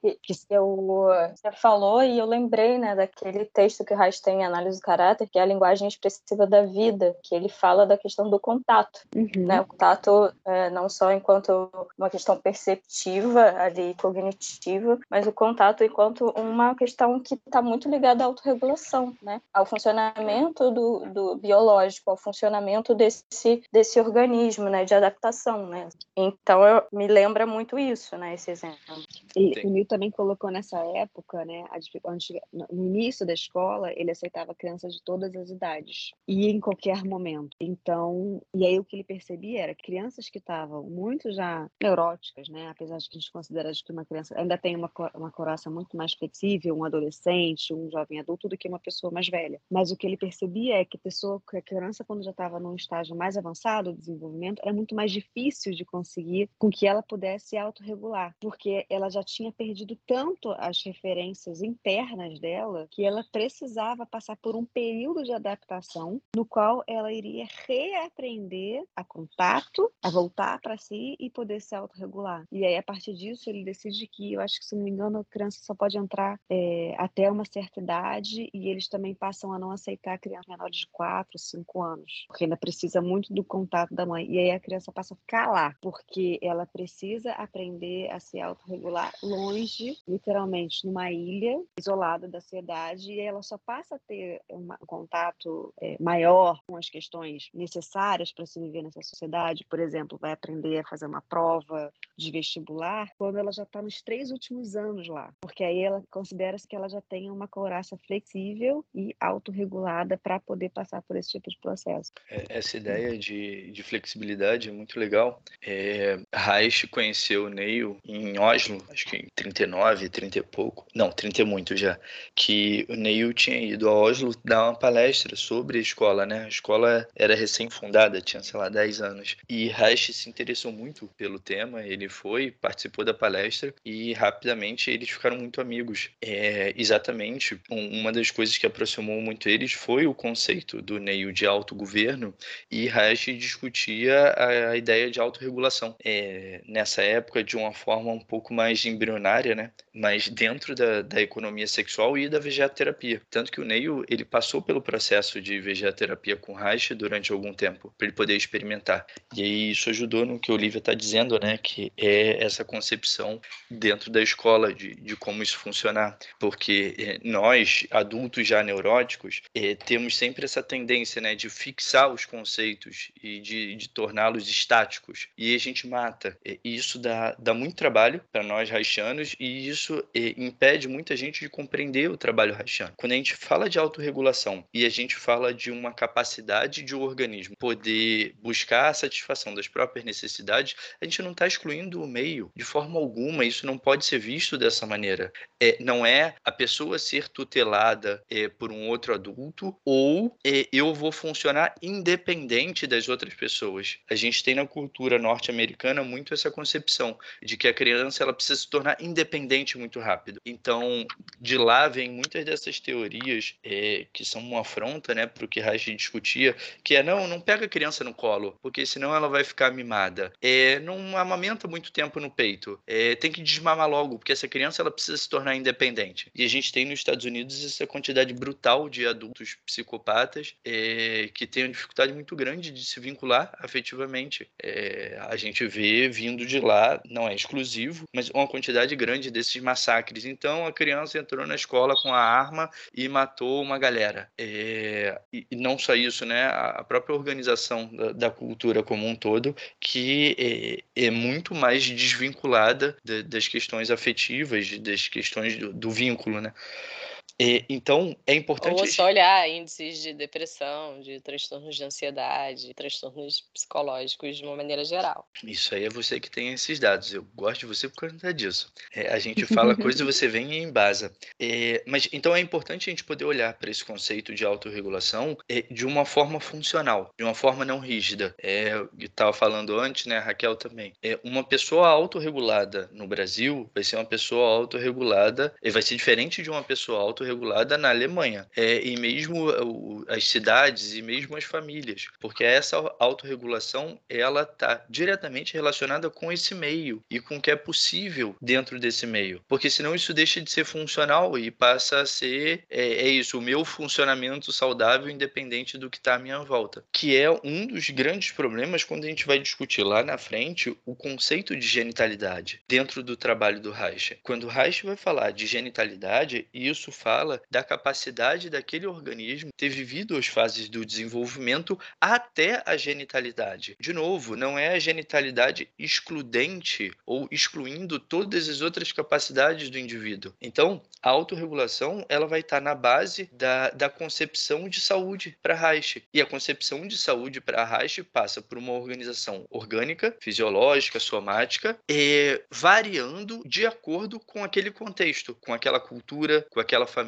eu, você falou e eu lembrei, né, daquele texto que o Reich tem em Análise do Caráter, que é a linguagem expressiva da vida, que ele fala da questão do contato, uhum. né? O contato é, não só enquanto uma questão perceptiva ali, cognitiva, mas o contato enquanto uma questão que está muito ligada à autorregulação, né? Ao funcionamento do, do biológico, ao funcionamento desse, desse organismo, né? De adaptação, né? Então, eu, me lembra muito isso, né? Esse exemplo. E o Nil também colocou nessa época, né? no início da escola, ele aceitava crianças de todas as idades e em qualquer momento. Então, e aí o que ele percebia era crianças que estavam muito já neuróticas, né? Apesar de que a gente considera que uma criança ainda tem uma, uma coraça muito mais flexível, um adolescente, um jovem adulto, do que uma pessoa mais velha. Mas o que ele percebia é que a pessoa, que a criança, quando já estava num estágio mais avançado do desenvolvimento, era muito mais difícil de conseguir com que ela pudesse autorregular, porque ela já tinha perdido tanto as referências internas dela que ela precisava passar por um período de adaptação no qual ela iria reaprender a contato, a voltar para si e poder se autorregular. E aí, a partir disso, ele decide que, eu acho que, se não me engano, a criança só pode entrar é, até uma certa idade e eles também passam a não aceitar crianças menores de 4, 5 anos, porque ainda precisa muito do contato da mãe. E aí a criança passa a ficar lá, porque ela precisa aprender a se autorregular longe, literalmente, numa ilha, isolada da sociedade, e ela só passa a ter um contato é, maior com as questões necessárias para se viver nessa sociedade. Por exemplo, vai aprender a fazer uma prova de vestibular quando ela já está nos três últimos anos lá, porque aí ela considera-se que ela já tem uma couraça flexível e autorregulada para poder passar por esse tipo de processo. É, essa ideia de, de flexibilidade é muito legal. É, conheceu o Neil em Oslo, acho que em 39, 30 e pouco, não, 30 e muito já, que o Neil tinha ido a Oslo dar uma palestra sobre a escola, né? A escola era recém-fundada, tinha, sei lá, 10 anos. E Reich se interessou muito pelo tema, ele foi, participou da palestra e rapidamente eles ficaram muito amigos. É, exatamente, uma das coisas que aproximou muito eles foi o conceito do Neil de autogoverno e Reich discutia a, ideia de autorregulação. É, nessa época, de uma forma um pouco mais embrionária, né? Mas dentro da, da economia sexual e da vegetoterapia. Tanto que o Neil, ele passou pelo processo de vegetoterapia com Reich durante algum tempo, para ele poder experimentar. E aí isso ajudou no que a Olivia está dizendo, né? Que é essa concepção dentro da escola de, de como isso funcionar. Porque é, nós, adultos já neuróticos, é, temos sempre essa tendência, né? De fixar os conceitos e de, de torná-los estáticos. E a gente mata. É, isso dá, dá muito trabalho para nós haitianos e isso é, impede muita gente de compreender o trabalho haitiano. Quando a gente fala de autorregulação e a gente fala de uma capacidade de um organismo poder buscar a satisfação das próprias necessidades, a gente não está excluindo o meio de forma alguma. Isso não pode ser visto dessa maneira. É, não é a pessoa ser tutelada é, por um outro adulto ou é, eu vou funcionar independente das outras pessoas. A gente tem na cultura norte-americana muito essa concepção de que a criança ela precisa se tornar independente muito rápido. Então, de lá vem muitas dessas teorias é, que são uma afronta né, para o que Reich discutia, que é não, não pega a criança no colo, porque senão ela vai ficar mimada. É, não amamenta muito tempo no peito. É, tem que desmamar logo, porque essa criança ela precisa se tornar independente. E a gente tem nos Estados Unidos essa quantidade brutal de adultos psicopatas é, que têm uma dificuldade muito grande de se vincular afetivamente. É, a gente vê vindo de lá, não é exclusivo, mas uma quantidade grande desses massacres. Então a criança entrou na escola com a arma e matou uma galera. É, e não só isso, né? A própria organização da, da cultura como um todo, que é, é muito mais desvinculada de, das questões afetivas, das questões do, do vínculo, né? É, então, é importante. Ou só olhar índices de depressão, de transtornos de ansiedade, transtornos psicológicos de uma maneira geral. Isso aí é você que tem esses dados. Eu gosto de você por conta disso. É, a gente fala coisa e você vem e embasa. É, mas então é importante a gente poder olhar para esse conceito de autorregulação é, de uma forma funcional, de uma forma não rígida. É, eu estava falando antes, né, Raquel também. É, uma pessoa autorregulada no Brasil vai ser uma pessoa autorregulada e vai ser diferente de uma pessoa autorregulada na Alemanha. É, e mesmo as cidades e mesmo as famílias, porque essa autorregulação ela está diretamente relacionada com esse meio e com o que é possível dentro desse meio, porque senão isso deixa de ser funcional e passa a ser é, é isso, o meu funcionamento saudável independente do que está à minha volta, que é um dos grandes problemas quando a gente vai discutir lá na frente o conceito de genitalidade dentro do trabalho do Reich. Quando o Reich vai falar de genitalidade, isso fala da capacidade daquele organismo ter vivido as fases do desenvolvimento até a genitalidade. De novo, não é a genitalidade excludente ou excluindo todas as outras capacidades do indivíduo. Então, a autorregulação ela vai estar na base da, da concepção de saúde para Reich. E a concepção de saúde para Reich passa por uma organização orgânica, fisiológica, somática, variando de acordo com aquele contexto, com aquela cultura, com aquela família.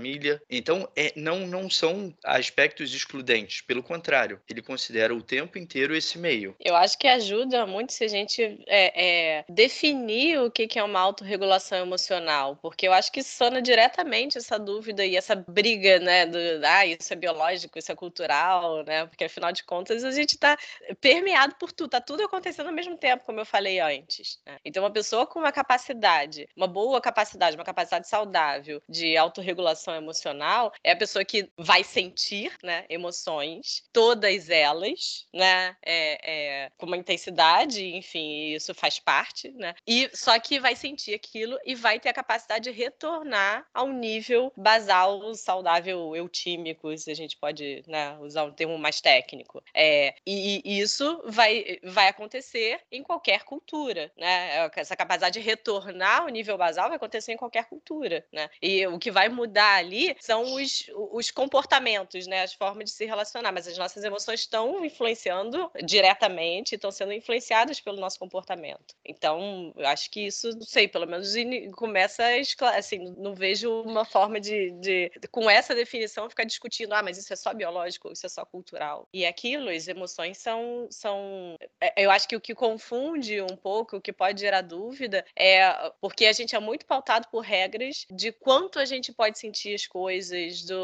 Então, é, não, não são aspectos excludentes, pelo contrário, ele considera o tempo inteiro esse meio. Eu acho que ajuda muito se a gente é, é, definir o que é uma autorregulação emocional, porque eu acho que sona diretamente essa dúvida e essa briga, né, do, ah, isso é biológico, isso é cultural, né, porque afinal de contas a gente está permeado por tudo, tá tudo acontecendo ao mesmo tempo, como eu falei antes. Né? Então, uma pessoa com uma capacidade, uma boa capacidade, uma capacidade saudável de autorregulação emocional, é a pessoa que vai sentir, né, emoções, todas elas, né, é, é, com uma intensidade, enfim, isso faz parte, né, e só que vai sentir aquilo e vai ter a capacidade de retornar ao nível basal, saudável, eutímico, se a gente pode, né, usar um termo mais técnico. É, e, e isso vai, vai acontecer em qualquer cultura, né, essa capacidade de retornar ao nível basal vai acontecer em qualquer cultura, né, e o que vai mudar ali são os, os comportamentos, né, as formas de se relacionar, mas as nossas emoções estão influenciando diretamente, estão sendo influenciadas pelo nosso comportamento. Então, eu acho que isso, não sei, pelo menos começa a assim, não vejo uma forma de, de, com essa definição, ficar discutindo, ah, mas isso é só biológico, isso é só cultural. E aquilo, as emoções são, são, é, eu acho que o que confunde um pouco, o que pode gerar dúvida, é porque a gente é muito pautado por regras de quanto a gente pode sentir as coisas, do,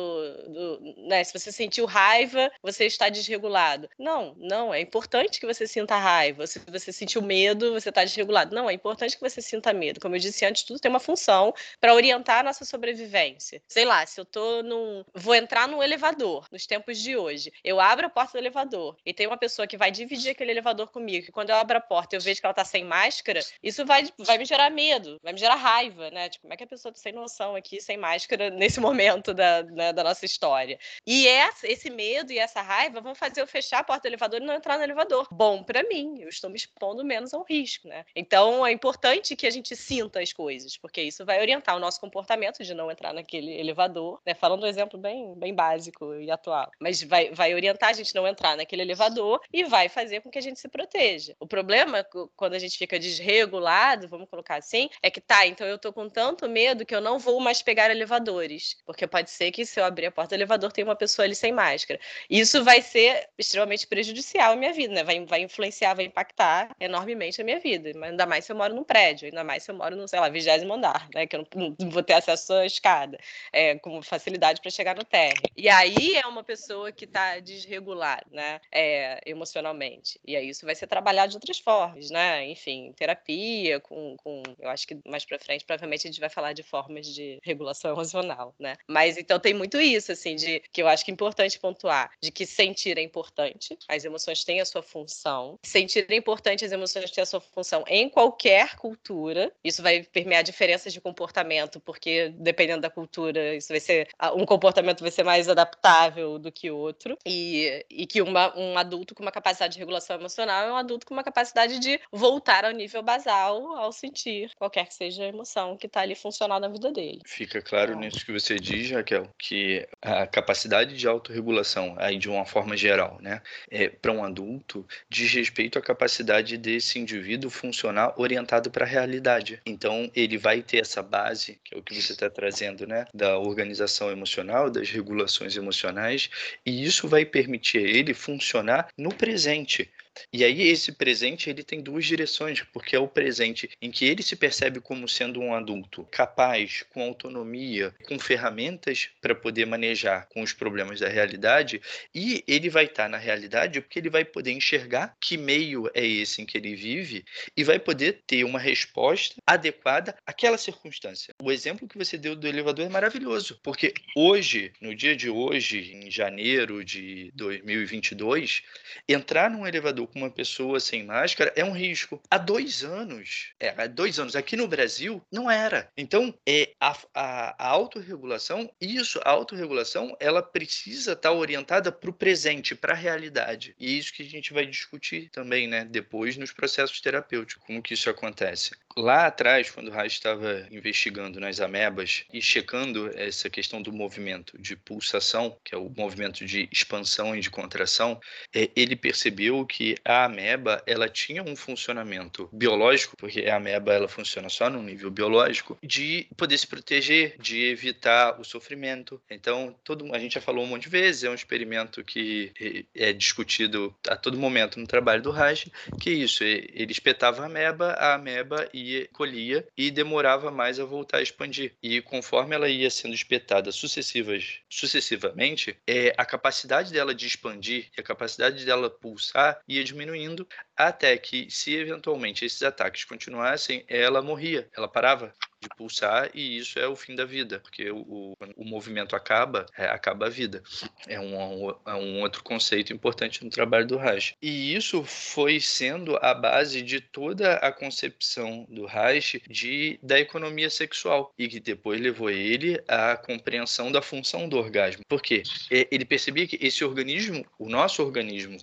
do né, se você sentiu raiva, você está desregulado. Não, não, é importante que você sinta raiva. Se você sentiu medo, você está desregulado. Não, é importante que você sinta medo. Como eu disse antes, tudo tem uma função para orientar a nossa sobrevivência. Sei lá, se eu tô num. Vou entrar num elevador nos tempos de hoje. Eu abro a porta do elevador e tem uma pessoa que vai dividir aquele elevador comigo. E quando eu abro a porta eu vejo que ela tá sem máscara, isso vai, vai me gerar medo, vai me gerar raiva, né? Tipo, como é que a pessoa tá sem noção aqui, sem máscara, nesse momento da, né, da nossa história? E essa, esse medo e essa raiva vão fazer eu fechar a porta do elevador e não entrar no elevador. Bom para mim, eu estou me expondo menos ao risco, né? Então é importante que a gente sinta as coisas, porque isso vai orientar o nosso comportamento de não entrar naquele elevador, né? Falando um exemplo bem, bem básico e atual. Mas vai, vai orientar a gente não entrar naquele elevador e vai fazer com que a gente se proteja. O problema, quando a gente fica desregulado, vamos colocar assim, é que tá, então eu tô com tanto medo que eu não vou mais pegar elevadores. Porque pode ser que se eu abrir a porta do elevador tem uma pessoa ali sem máscara. Isso vai ser extremamente prejudicial à minha vida, né? Vai, vai influenciar, vai impactar enormemente a minha vida. Mas ainda mais se eu moro num prédio, ainda mais se eu moro no, sei lá, vigésimo andar, né? Que eu não, não vou ter acesso à escada é, com facilidade para chegar no térreo. E aí é uma pessoa que está desregulada, né? É, emocionalmente. E aí isso vai ser trabalhado de outras formas, né? Enfim, terapia, com, com eu acho que mais para frente provavelmente a gente vai falar de formas de regulação emocional, né? Mas então tem muito isso, assim, de que eu acho que é importante pontuar, de que sentir é importante, as emoções têm a sua função. Sentir é importante, as emoções têm a sua função em qualquer cultura. Isso vai permear diferenças de comportamento, porque dependendo da cultura, isso vai ser um comportamento vai ser mais adaptável do que outro. E, e que uma, um adulto com uma capacidade de regulação emocional é um adulto com uma capacidade de voltar ao nível basal ao sentir qualquer que seja a emoção que está ali funcional na vida dele. Fica claro nisso que que você diz, Raquel, que a capacidade de autorregulação, aí de uma forma geral, né, é, para um adulto, diz respeito à capacidade desse indivíduo funcionar orientado para a realidade. Então, ele vai ter essa base, que é o que você está trazendo, né, da organização emocional, das regulações emocionais, e isso vai permitir a ele funcionar no presente. E aí esse presente ele tem duas direções, porque é o presente em que ele se percebe como sendo um adulto capaz, com autonomia, com ferramentas para poder manejar com os problemas da realidade, e ele vai estar tá na realidade porque ele vai poder enxergar que meio é esse em que ele vive e vai poder ter uma resposta adequada àquela circunstância. O exemplo que você deu do elevador é maravilhoso, porque hoje, no dia de hoje, em janeiro de 2022, entrar num elevador com uma pessoa sem máscara é um risco. Há dois anos, é, há dois anos, aqui no Brasil, não era. Então, é, a, a, a autorregulação, isso, a autorregulação, ela precisa estar orientada para o presente, para a realidade. E é isso que a gente vai discutir também, né, depois nos processos terapêuticos, como que isso acontece. Lá atrás, quando o Reich estava investigando nas amebas e checando essa questão do movimento de pulsação, que é o movimento de expansão e de contração, é, ele percebeu que a ameba ela tinha um funcionamento biológico, porque a ameba ela funciona só no nível biológico, de poder se proteger, de evitar o sofrimento. Então, todo a gente já falou um monte de vezes, é um experimento que é discutido a todo momento no trabalho do Reich, que é isso, ele espetava a ameba, a ameba ia, colhia e demorava mais a voltar a expandir. E conforme ela ia sendo espetada sucessivas, sucessivamente, é, a capacidade dela de expandir e a capacidade dela pulsar ia diminuindo até que, se eventualmente esses ataques continuassem, ela morria, ela parava de pulsar e isso é o fim da vida, porque o, o movimento acaba, é, acaba a vida. É um, é um outro conceito importante no trabalho do Reich. E isso foi sendo a base de toda a concepção do Reich de, da economia sexual e que depois levou ele à compreensão da função do orgasmo. Porque ele percebia que esse organismo, o nosso organismo,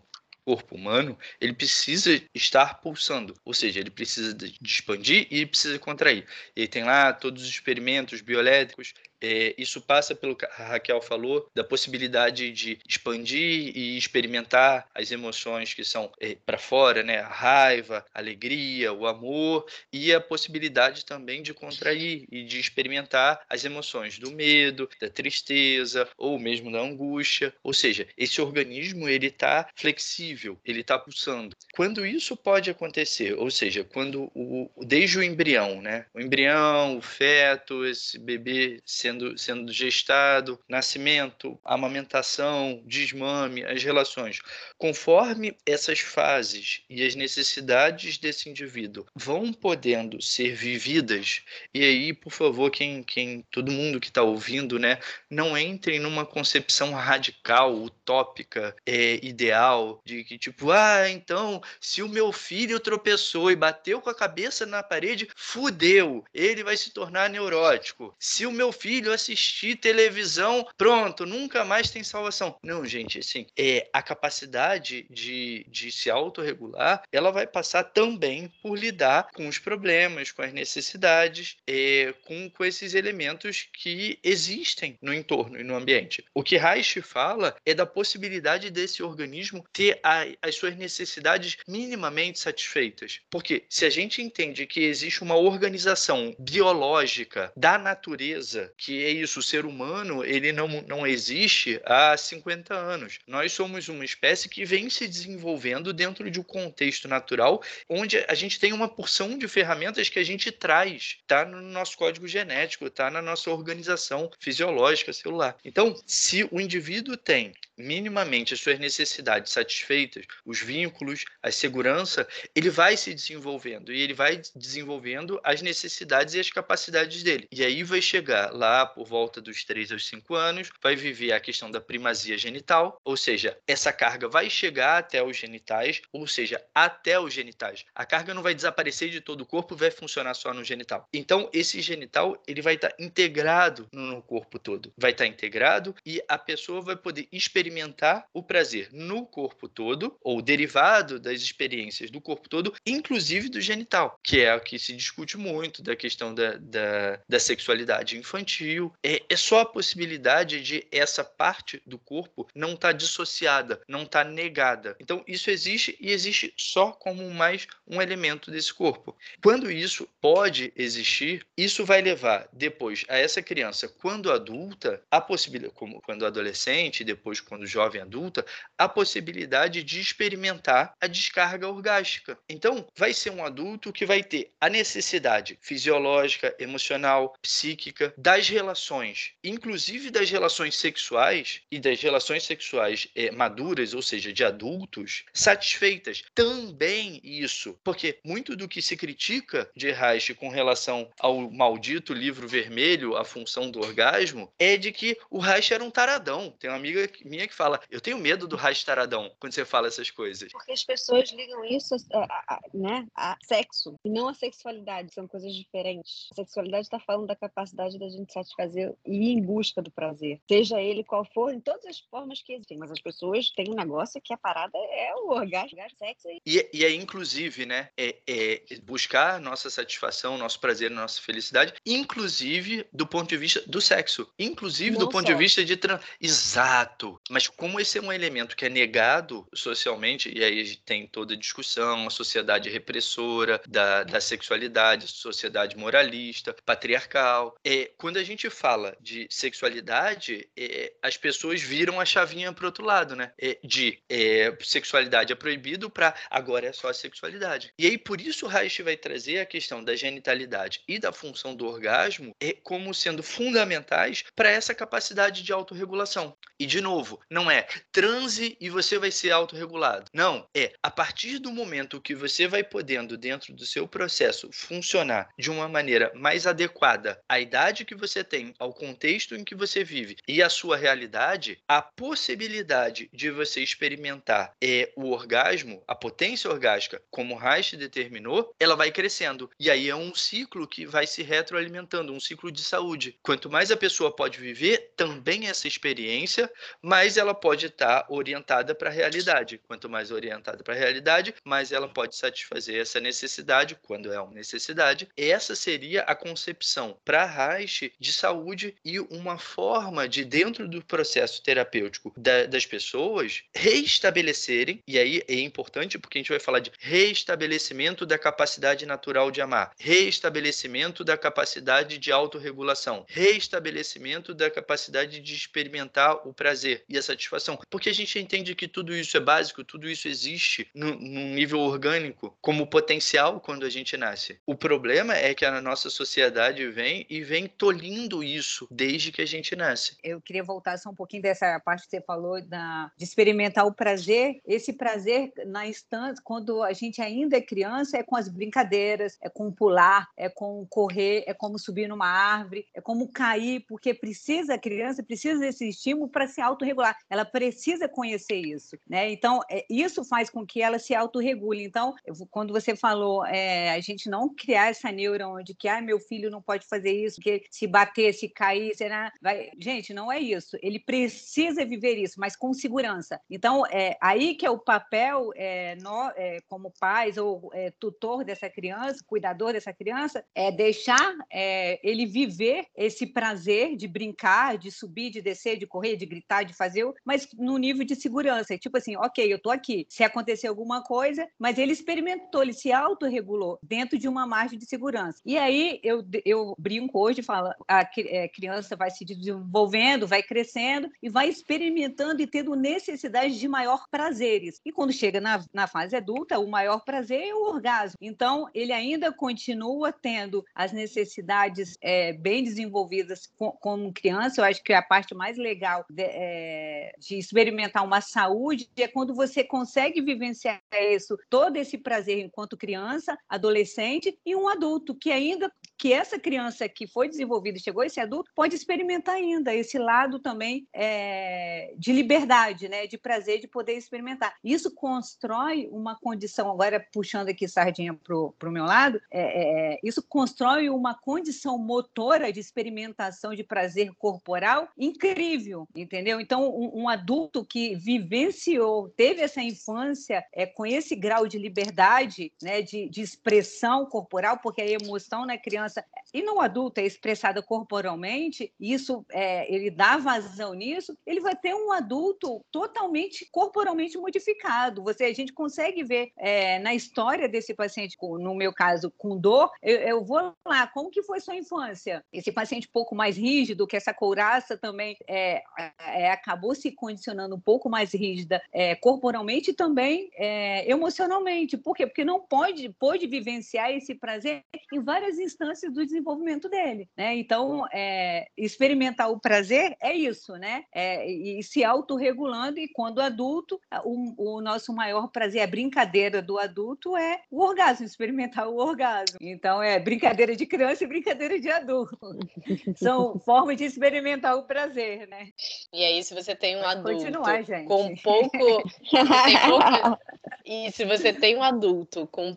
corpo humano, ele precisa estar pulsando, ou seja, ele precisa de expandir e precisa contrair. Ele tem lá todos os experimentos bioelétricos é, isso passa pelo que a Raquel falou, da possibilidade de expandir e experimentar as emoções que são é, para fora, né? A raiva, a alegria, o amor, e a possibilidade também de contrair e de experimentar as emoções do medo, da tristeza ou mesmo da angústia. Ou seja, esse organismo ele está flexível, ele está pulsando. Quando isso pode acontecer, ou seja, quando o, desde o embrião, né? O embrião, o feto, esse bebê sendo, sendo gestado, nascimento, amamentação, desmame, as relações. Conforme essas fases e as necessidades desse indivíduo vão podendo ser vividas, e aí, por favor, quem, quem todo mundo que está ouvindo, né, não entre numa concepção radical, utópica, é, ideal, de que tipo, ah, então, se o meu filho tropeçou e bateu com a cabeça na parede, fudeu, ele vai se tornar neurótico. Se o meu filho filho assistir televisão, pronto, nunca mais tem salvação. Não, gente, assim, é, a capacidade de, de se autorregular, ela vai passar também por lidar com os problemas, com as necessidades, é, com, com esses elementos que existem no entorno e no ambiente. O que Reich fala é da possibilidade desse organismo ter a, as suas necessidades minimamente satisfeitas. Porque se a gente entende que existe uma organização biológica da natureza que que é isso, o ser humano ele não, não existe há 50 anos. Nós somos uma espécie que vem se desenvolvendo dentro de um contexto natural, onde a gente tem uma porção de ferramentas que a gente traz, tá no nosso código genético, tá na nossa organização fisiológica celular. Então, se o indivíduo tem minimamente as suas necessidades satisfeitas, os vínculos, a segurança, ele vai se desenvolvendo e ele vai desenvolvendo as necessidades e as capacidades dele. E aí vai chegar lá por volta dos 3 aos 5 anos, vai viver a questão da primazia genital, ou seja, essa carga vai chegar até os genitais, ou seja, até os genitais. A carga não vai desaparecer de todo o corpo, vai funcionar só no genital. Então, esse genital, ele vai estar integrado no corpo todo. Vai estar integrado e a pessoa vai poder experimentar experimentar o prazer no corpo todo, ou derivado das experiências do corpo todo, inclusive do genital, que é o que se discute muito da questão da, da, da sexualidade infantil. É, é só a possibilidade de essa parte do corpo não estar tá dissociada, não estar tá negada. Então, isso existe e existe só como mais um elemento desse corpo. Quando isso pode existir, isso vai levar depois a essa criança, quando adulta, a possibilidade, como quando adolescente, depois quando jovem adulta, a possibilidade de experimentar a descarga orgástica. Então, vai ser um adulto que vai ter a necessidade fisiológica, emocional, psíquica das relações, inclusive das relações sexuais e das relações sexuais é, maduras, ou seja, de adultos, satisfeitas. Também isso, porque muito do que se critica de Reich com relação ao maldito livro vermelho, a função do orgasmo, é de que o Reich era um taradão. Tem uma amiga minha que fala: Eu tenho medo do Reich taradão quando você fala essas coisas. Porque as pessoas ligam isso a, a, né, a sexo e não a sexualidade. São coisas diferentes. A sexualidade está falando da capacidade da gente satisfazer e ir em busca do prazer, seja ele qual for, em todas as formas que existem. Mas as pessoas têm um negócio que a parada é o orgasmo, o sexo. E, e é inclusive, né? É, é buscar nossa satisfação, nosso prazer, nossa felicidade, inclusive do ponto de vista do sexo, inclusive não do ponto de vista de trans... exato. Mas como esse é um elemento que é negado socialmente e aí tem toda a discussão, a sociedade repressora da, da sexualidade, sociedade moralista, patriarcal. É, quando a gente fala de sexualidade, é, as pessoas viram a chavinha para outro lado, né? É, de é, sexualidade é proibido para agora é só a sexualidade. E aí por isso o Reich vai trazer a questão da genitalidade e da função do orgasmo é, como sendo fundamentais para essa capacidade de autorregulação. E de novo, não é transe e você vai ser autorregulado. Não, é a partir do momento que você vai podendo dentro do seu processo funcionar de uma maneira mais adequada à idade que você tem, ao contexto em que você vive e à sua realidade, a possibilidade de você experimentar é, o orgasmo, a potência orgástica, como Reich determinou, ela vai crescendo. E aí é um ciclo que vai se retroalimentando, um ciclo de saúde. Quanto mais a pessoa pode viver também essa experiência, mais ela pode estar orientada para a realidade. Quanto mais orientada para a realidade, mais ela pode satisfazer essa necessidade, quando é uma necessidade. Essa seria a concepção para Reich de saúde e uma forma de, dentro do processo terapêutico da, das pessoas, reestabelecerem, e aí é importante porque a gente vai falar de reestabelecimento da capacidade natural de amar, reestabelecimento da capacidade de autorregulação, reestabelecimento da capacidade de experimentar o prazer e a satisfação. Porque a gente entende que tudo isso é básico, tudo isso existe no, num nível orgânico, como potencial quando a gente nasce. O problema é que a nossa sociedade vem e vem tolindo isso desde que a gente nasce. Eu queria voltar só um pouquinho dessa parte que você falou da, de experimentar o prazer. Esse prazer na instância, quando a gente ainda é criança, é com as brincadeiras, é com pular, é com correr, é como subir numa árvore, é como cair, porque precisa, a criança precisa desse estímulo para se autorregular. Ela precisa conhecer isso, né? Então, é, isso faz com que ela se autorregule. Então, quando você falou, é, a gente não criar essa neura onde que, ah, meu filho não pode fazer isso, porque se bater, se cair, será... Vai... Gente, não é isso. Ele precisa viver isso, mas com segurança. Então, é aí que é o papel, é, no, é, como pais ou é, tutor dessa criança, cuidador dessa criança, é deixar é, ele viver esse prazer de brincar, de subir, de descer, de correr, de gritar, de fazer, mas no nível de segurança. Tipo assim, ok, eu tô aqui. Se acontecer alguma coisa, mas ele experimentou, ele se autorregulou dentro de uma margem de segurança. E aí eu, eu brinco hoje, falo, a é, criança vai se desenvolvendo, vai crescendo e vai experimentando e tendo necessidade de maior prazeres. E quando chega na, na fase adulta, o maior prazer é o orgasmo. Então, ele ainda continua tendo as necessidades é, bem desenvolvidas com, como criança. Eu acho que a parte mais legal de, é, de experimentar uma saúde é quando você consegue vivenciar isso, todo esse prazer enquanto criança, adolescente e um adulto que ainda que essa criança que foi desenvolvida e chegou esse adulto pode experimentar ainda esse lado também é, de liberdade, né, de prazer de poder experimentar. Isso constrói uma condição agora puxando aqui sardinha para o meu lado, é, é, isso constrói uma condição motora de experimentação de prazer corporal incrível, entendeu? Então um, um, adulto que vivenciou, teve essa infância é, com esse grau de liberdade, né, de, de expressão corporal, porque a emoção na criança e no adulto é expressada corporalmente, isso é, ele dá vazão nisso, ele vai ter um adulto totalmente corporalmente modificado. Você, a gente consegue ver é, na história desse paciente, no meu caso, com dor, eu, eu, vou lá, como que foi sua infância? Esse paciente um pouco mais rígido, que essa couraça também é, é acabou se condicionando um pouco mais rígida é, corporalmente e também é, emocionalmente. Por quê? Porque não pode, pode vivenciar esse prazer em várias instâncias do desenvolvimento dele. Né? Então, é, experimentar o prazer é isso, né? É, e se autorregulando, e quando adulto, o, o nosso maior prazer, a brincadeira do adulto é o orgasmo, experimentar o orgasmo. Então, é brincadeira de criança e brincadeira de adulto. São formas de experimentar o prazer, né? E aí, se você tem um Pode adulto continuar, gente. com pouco, pouco... E se você tem um adulto com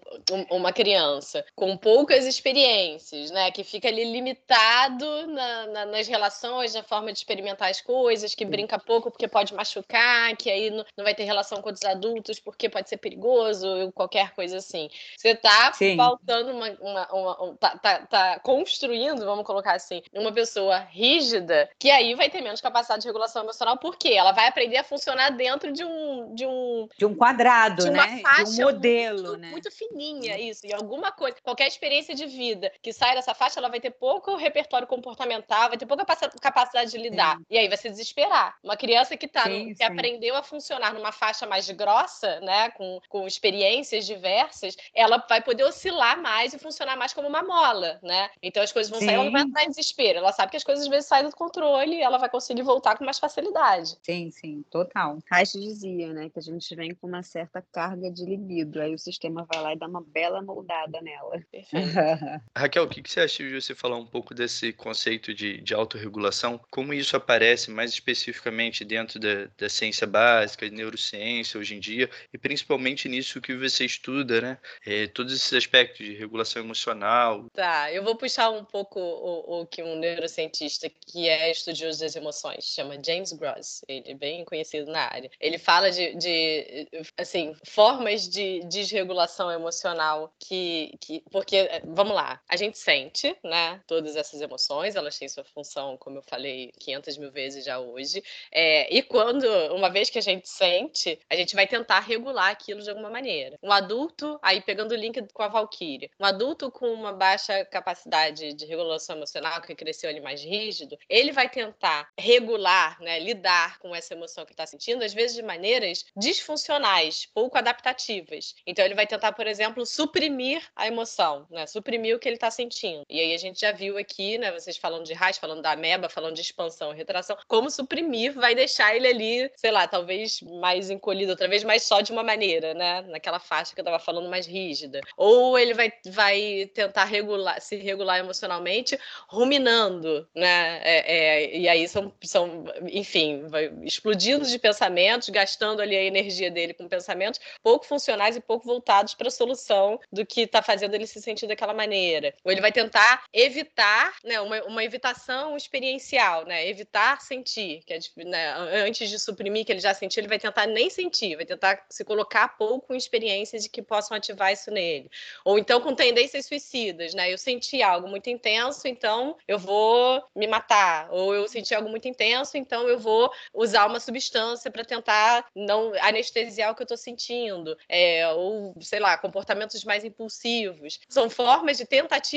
uma criança com poucas experiências, né? Que fica ali limitado na, na, nas relações, na forma de experimentar as coisas, que brinca pouco porque pode machucar, que aí não, não vai ter relação com outros adultos porque pode ser perigoso, ou qualquer coisa assim. Você tá Sim. faltando uma. uma, uma um, tá, tá, tá construindo, vamos colocar assim, uma pessoa rígida, que aí vai ter menos capacidade de regulação emocional, porque ela vai aprender a funcionar dentro de um. De um, de um quadrado, de né? Faixa de um modelo, muito, né? Muito fininha, isso. E alguma coisa, qualquer experiência de vida que sai dessa faixa, ela vai ter pouco repertório comportamental, vai ter pouca capacidade de lidar. Sim. E aí vai se desesperar. Uma criança que, tá sim, no, que aprendeu a funcionar numa faixa mais grossa, né? Com, com experiências diversas, ela vai poder oscilar mais e funcionar mais como uma mola, né? Então as coisas vão sim. sair, ela não vai entrar em desespero. Ela sabe que as coisas às vezes saem do controle e ela vai conseguir voltar com mais facilidade. Sim, sim, total. Reich dizia, né, que a gente vem com uma certa carga de libido, aí o sistema vai lá e dá uma bela moldada nela. Raquel, o que, que você acha de você falar um pouco desse conceito de, de autorregulação? Como isso aparece mais especificamente dentro da, da ciência básica, de neurociência hoje em dia, e principalmente nisso que você estuda, né? É, todos esses aspectos de regulação emocional. Tá, eu vou puxar um pouco o, o que um neurocientista que é estudioso das emoções chama James Gross, ele é bem conhecido na área. Ele fala de, de assim, formas de desregulação emocional que, que. Porque, vamos lá, a gente sente, né? Todas essas emoções, elas têm sua função, como eu falei 500 mil vezes já hoje. É, e quando, uma vez que a gente sente, a gente vai tentar regular aquilo de alguma maneira. Um adulto, aí pegando o link com a Valkyrie, um adulto com uma baixa capacidade de regulação emocional, que cresceu ali mais rígido, ele vai tentar regular, né, lidar com essa emoção que está sentindo, às vezes de maneiras disfuncionais, pouco adaptativas. Então ele vai tentar, por exemplo, suprimir a emoção, né, suprimir o que ele está sentindo. E aí a gente já viu aqui, né, vocês falando de raiz, falando da ameba, falando de expansão e retração, como suprimir vai deixar ele ali, sei lá, talvez mais encolhido, outra vez mais só de uma maneira, né, naquela faixa que eu estava falando mais rígida. Ou ele vai, vai tentar regular, se regular emocionalmente, ruminando, né, é, é, e aí são, são enfim, explodindo de pensamentos, gastando ali a energia dele com pensamentos pouco funcionais e pouco voltados para a solução do que está fazendo ele se sentir daquela maneira. Ou ele vai tentar evitar, né, uma, uma evitação experiencial, né, evitar sentir, que é, né, antes de suprimir que ele já sentiu, ele vai tentar nem sentir, vai tentar se colocar pouco em experiências de que possam ativar isso nele. Ou então com tendências suicidas, né, eu senti algo muito intenso, então eu vou me matar. Ou eu senti algo muito intenso, então eu vou usar uma substância para tentar não anestesiar o que eu estou sentindo. É, ou, sei lá, comportamentos mais impulsivos. São formas de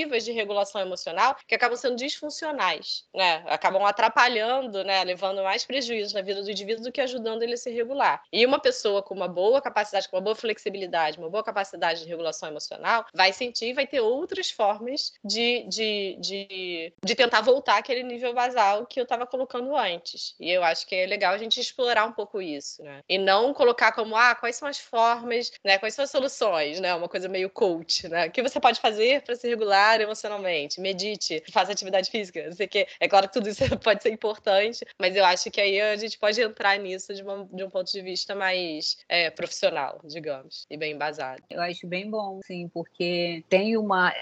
de regulação emocional que acabam sendo disfuncionais, né? Acabam atrapalhando, né? Levando mais prejuízo na vida do indivíduo do que ajudando ele a se regular. E uma pessoa com uma boa capacidade, com uma boa flexibilidade, uma boa capacidade de regulação emocional, vai sentir vai ter outras formas de, de, de, de tentar voltar àquele nível basal que eu estava colocando antes. E eu acho que é legal a gente explorar um pouco isso, né? E não colocar como, ah, quais são as formas, né? Quais são as soluções, né? Uma coisa meio coach, né? O que você pode fazer para se regular emocionalmente? Medite, faça atividade física, não sei o quê. É claro que tudo isso pode ser importante, mas eu acho que aí a gente pode entrar nisso de, uma, de um ponto de vista mais é, profissional, digamos, e bem embasado. Eu acho bem bom, sim, porque tem uma.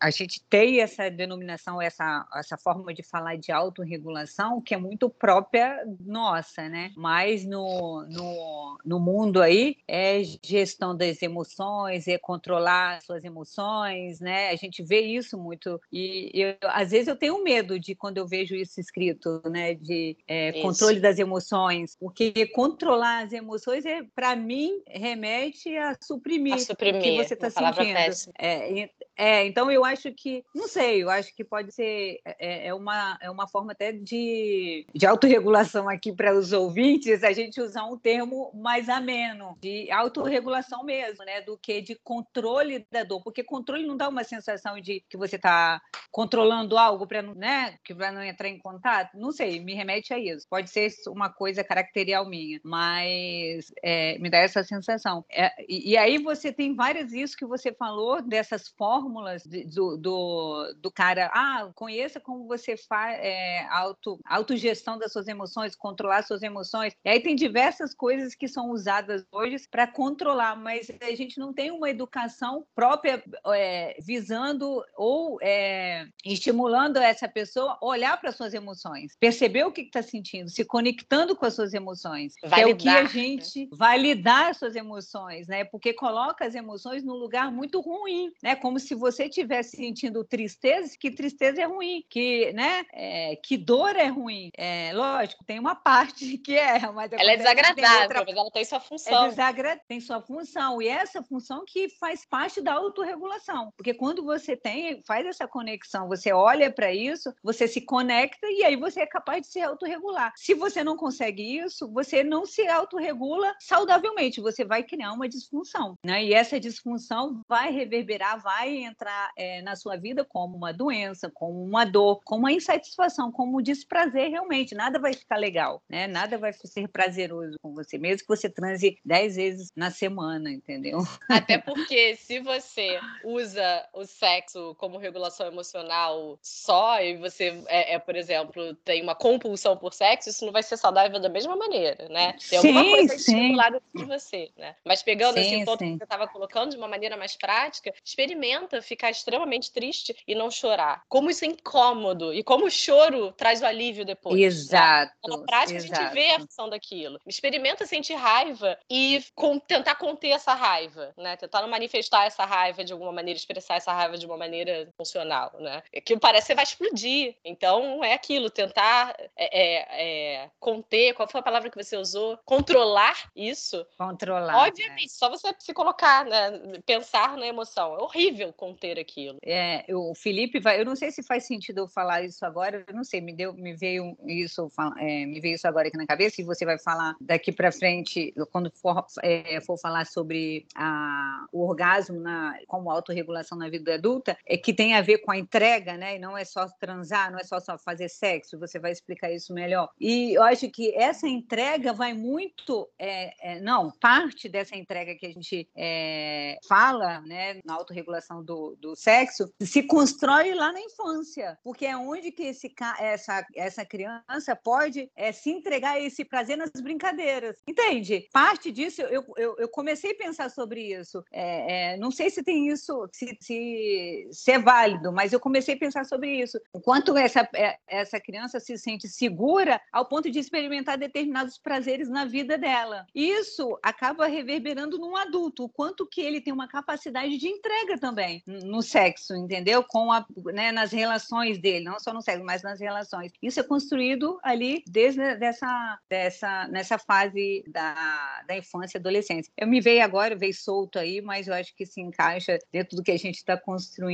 A gente tem essa denominação, essa, essa forma de falar de autorregulação que é muito própria nossa, né? Mas no, no, no mundo aí é gestão das emoções, é controlar suas emoções, né? A gente vê isso muito e eu, às vezes eu tenho medo de quando eu vejo isso escrito, né? De é, controle das emoções, porque controlar as emoções é para mim remete a suprimir, a suprimir o que você está sentindo. É, é, então eu acho que, não sei, eu acho que pode ser é, é uma, é uma forma até de, de autorregulação aqui para os ouvintes, a gente usar um termo mais ameno, de autorregulação mesmo, né? Do que de controle da dor, porque controle não dá uma sensação de que você está controlando algo para né, que não entrar em contato. Não sei, me remete a isso. Pode ser uma coisa caracterial minha, mas é, me dá essa sensação. É, e, e, aí você tem várias isso que você falou dessas fórmulas de, do, do, do, cara. Ah, conheça como você faz é, auto, autogestão das suas emoções, controlar suas emoções. E aí tem diversas coisas que são usadas hoje para controlar, mas a gente não tem uma educação própria é, visando ou é, estimulando essa pessoa a olhar para suas emoções, perceber o que está sentindo, se conectando com as suas emoções. Validar, é o que a né? gente né? validar as suas emoções, né? Porque coloca as emoções num lugar muito ruim, né? Como se você estivesse sentindo tristeza, que tristeza é ruim, que, né? É, que dor é ruim. É, lógico, tem uma parte que é, mas ela é desagradável, outra... mas ela tem sua função. É desagra... Tem sua função e essa função que faz parte da autorregulação, porque quando você tem, faz essa conexão, você olha para isso, você se conecta e aí você é capaz de se autorregular. Se você não consegue isso, você não se autorregula saudavelmente, você vai criar uma disfunção, né? E essa disfunção vai reverberar, vai entrar é, na sua vida como uma doença, como uma dor, como uma insatisfação, como um desprazer realmente. Nada vai ficar legal, né? Nada vai ser prazeroso com você, mesmo que você transe dez vezes na semana, entendeu? Até porque se você usa o sexo como regulação emocional só e você é, é, por exemplo, tem uma compulsão por sexo, isso não vai ser saudável da mesma maneira, né? Tem sim, alguma coisa estimulada de você, né? Mas pegando sim, assim, o ponto sim. que você estava colocando de uma maneira mais prática, experimenta ficar extremamente triste e não chorar. Como isso é incômodo e como o choro traz o alívio depois. Né? Exato. Né? Na prática, exato. a gente vê a função daquilo. Experimenta sentir raiva e com, tentar conter essa raiva, né? Tentar não manifestar essa raiva de alguma maneira, expressar essa raiva de uma maneira funcional, né? Que parece que você vai explodir. Então, é aquilo, tentar é, é, é, conter, qual foi a palavra que você usou? Controlar isso. Controlar. Obviamente, né? só você se colocar, né? Pensar na emoção. É horrível conter aquilo. É, o Felipe vai. Eu não sei se faz sentido eu falar isso agora, eu não sei, me deu, me veio isso, é, me veio isso agora aqui na cabeça, e você vai falar daqui para frente, quando for, é, for falar sobre a, o orgasmo na, como autorregulação na vida é que tem a ver com a entrega, né? E não é só transar, não é só, só fazer sexo, você vai explicar isso melhor. E eu acho que essa entrega vai muito. É, é, não, parte dessa entrega que a gente é, fala, né, na autorregulação do, do sexo, se constrói lá na infância, porque é onde que esse, essa, essa criança pode é, se entregar a esse prazer nas brincadeiras. Entende? Parte disso, eu, eu, eu comecei a pensar sobre isso. É, é, não sei se tem isso, se, se, se, é válido, mas eu comecei a pensar sobre isso. O quanto essa, é, essa criança se sente segura ao ponto de experimentar determinados prazeres na vida dela. Isso acaba reverberando num adulto, o quanto que ele tem uma capacidade de entrega também no sexo, entendeu? Com a, né, nas relações dele, não só no sexo, mas nas relações. Isso é construído ali desde dessa, dessa nessa fase da, da infância e adolescência. Eu me veio agora, veio solto aí, mas eu acho que se encaixa dentro do que a gente está construindo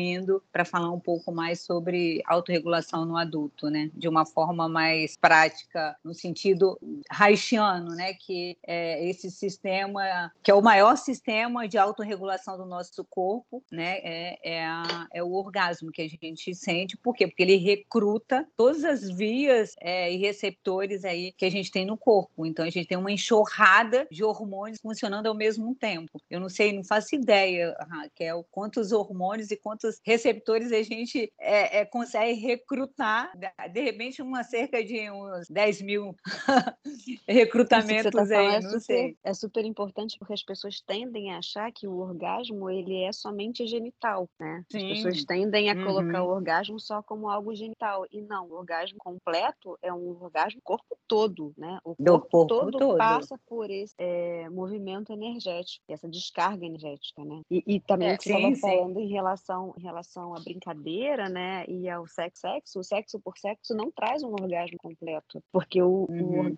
para falar um pouco mais sobre autorregulação no adulto, né? De uma forma mais prática, no sentido haitiano, né? Que é esse sistema, que é o maior sistema de autorregulação do nosso corpo, né? É, é, a, é o orgasmo que a gente sente. Por quê? Porque ele recruta todas as vias é, e receptores aí que a gente tem no corpo. Então a gente tem uma enxurrada de hormônios funcionando ao mesmo tempo. Eu não sei, não faço ideia, Raquel, quantos hormônios e quantos receptores a gente é, é, consegue recrutar. De repente, uma cerca de uns 10 mil recrutamentos tá aí, é não super, sei. É super importante porque as pessoas tendem a achar que o orgasmo ele é somente genital, né? Sim. As pessoas tendem a colocar uhum. o orgasmo só como algo genital. E não, o orgasmo completo é um orgasmo corpo todo, né? O corpo, corpo todo, todo. passa por esse é, movimento energético, essa descarga energética, né? E, e também É, o que você estava falando em relação, em relação à brincadeira, né? E ao sexo, sexo, o sexo por sexo não traz um orgasmo completo, porque o, Uhum.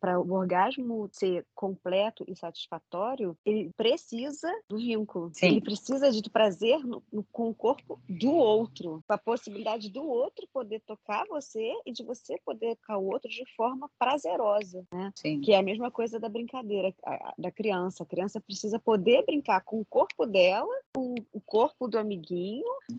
para o orgasmo ser completo e satisfatório, ele precisa do vínculo. Sim. Ele precisa de prazer no- no- com o corpo do outro, com a possibilidade do outro poder tocar você e de você poder tocar o outro de forma prazerosa, né? Sim. Que é a mesma coisa da brincadeira a- da criança. A criança precisa poder brincar com o corpo dela, com o corpo do amiguinho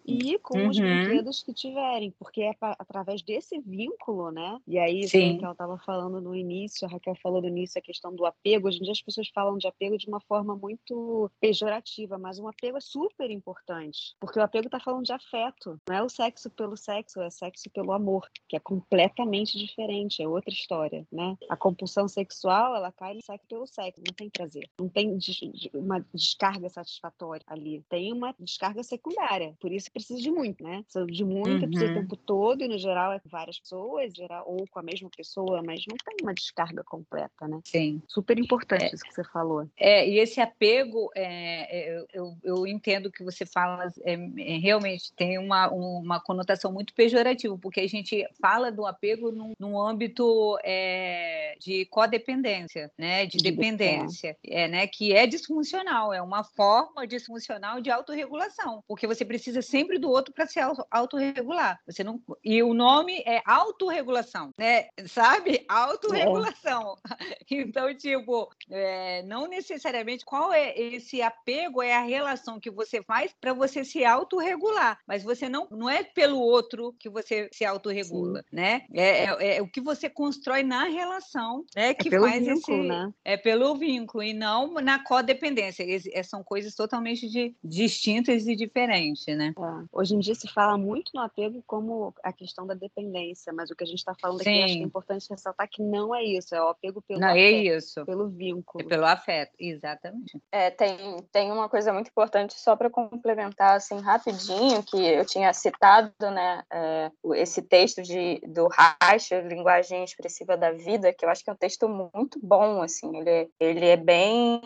e com os Uhum. brinquedos que tiverem, porque é pa- através desse vínculo, né? E aí, Sim. que ela estava falando no início, a Raquel falou no início, a questão do apego. Hoje em dia as pessoas falam de apego de uma forma muito pejorativa, mas um apego é super importante, porque o apego está falando de afeto, não é o sexo pelo sexo, é sexo pelo amor, que é completamente diferente, é outra história, né? A compulsão sexual, ela cai no sexo pelo sexo, não tem prazer, não tem des- de- uma descarga satisfatória ali, tem uma descarga secundária, por isso precisa de muito, né? Precisa de muito, precisa o Uhum. tempo todo, e no geral é com várias pessoas, geral, ou com a mesma pessoa, mas não tem uma descarga completa, né? Sim. Super importante isso que você falou. É, e esse apego, é, é, eu, eu, entendo que você fala, é, é, realmente tem uma, uma conotação muito pejorativa, porque a gente fala do apego num, num âmbito é, de codependência, né, de De- é. dependência, é, né, que é disfuncional, é uma forma disfuncional de autorregulação, porque você precisa sempre do outro para se auto- autorregular. Você não, e o nome é autorregulação, né, sabe? Autorregulação. Então, tipo, é, não necessariamente qual é esse apego, é a relação que você faz para você se autorregular, mas você não, não é pelo outro que você se autorregula, né? É, é- é o que você constrói na relação, né? Que é faz vínculo, esse, né? é pelo vínculo e não na codependência. É, são coisas totalmente de- distintas e diferentes, né? É. Hoje em dia se fala muito no apego como a questão da dependência, mas o que a gente está falando aqui, acho que é importante ressaltar que não é isso, é o apego pelo Não, é afeto, isso. pelo É vínculo. pelo afeto, exatamente. É, tem, tem uma coisa muito importante só para complementar assim rapidinho que eu tinha citado, né, é, esse texto de do Reich, linguagem expressiva da vida, que eu acho que é um texto muito bom, assim, ele é, ele é bem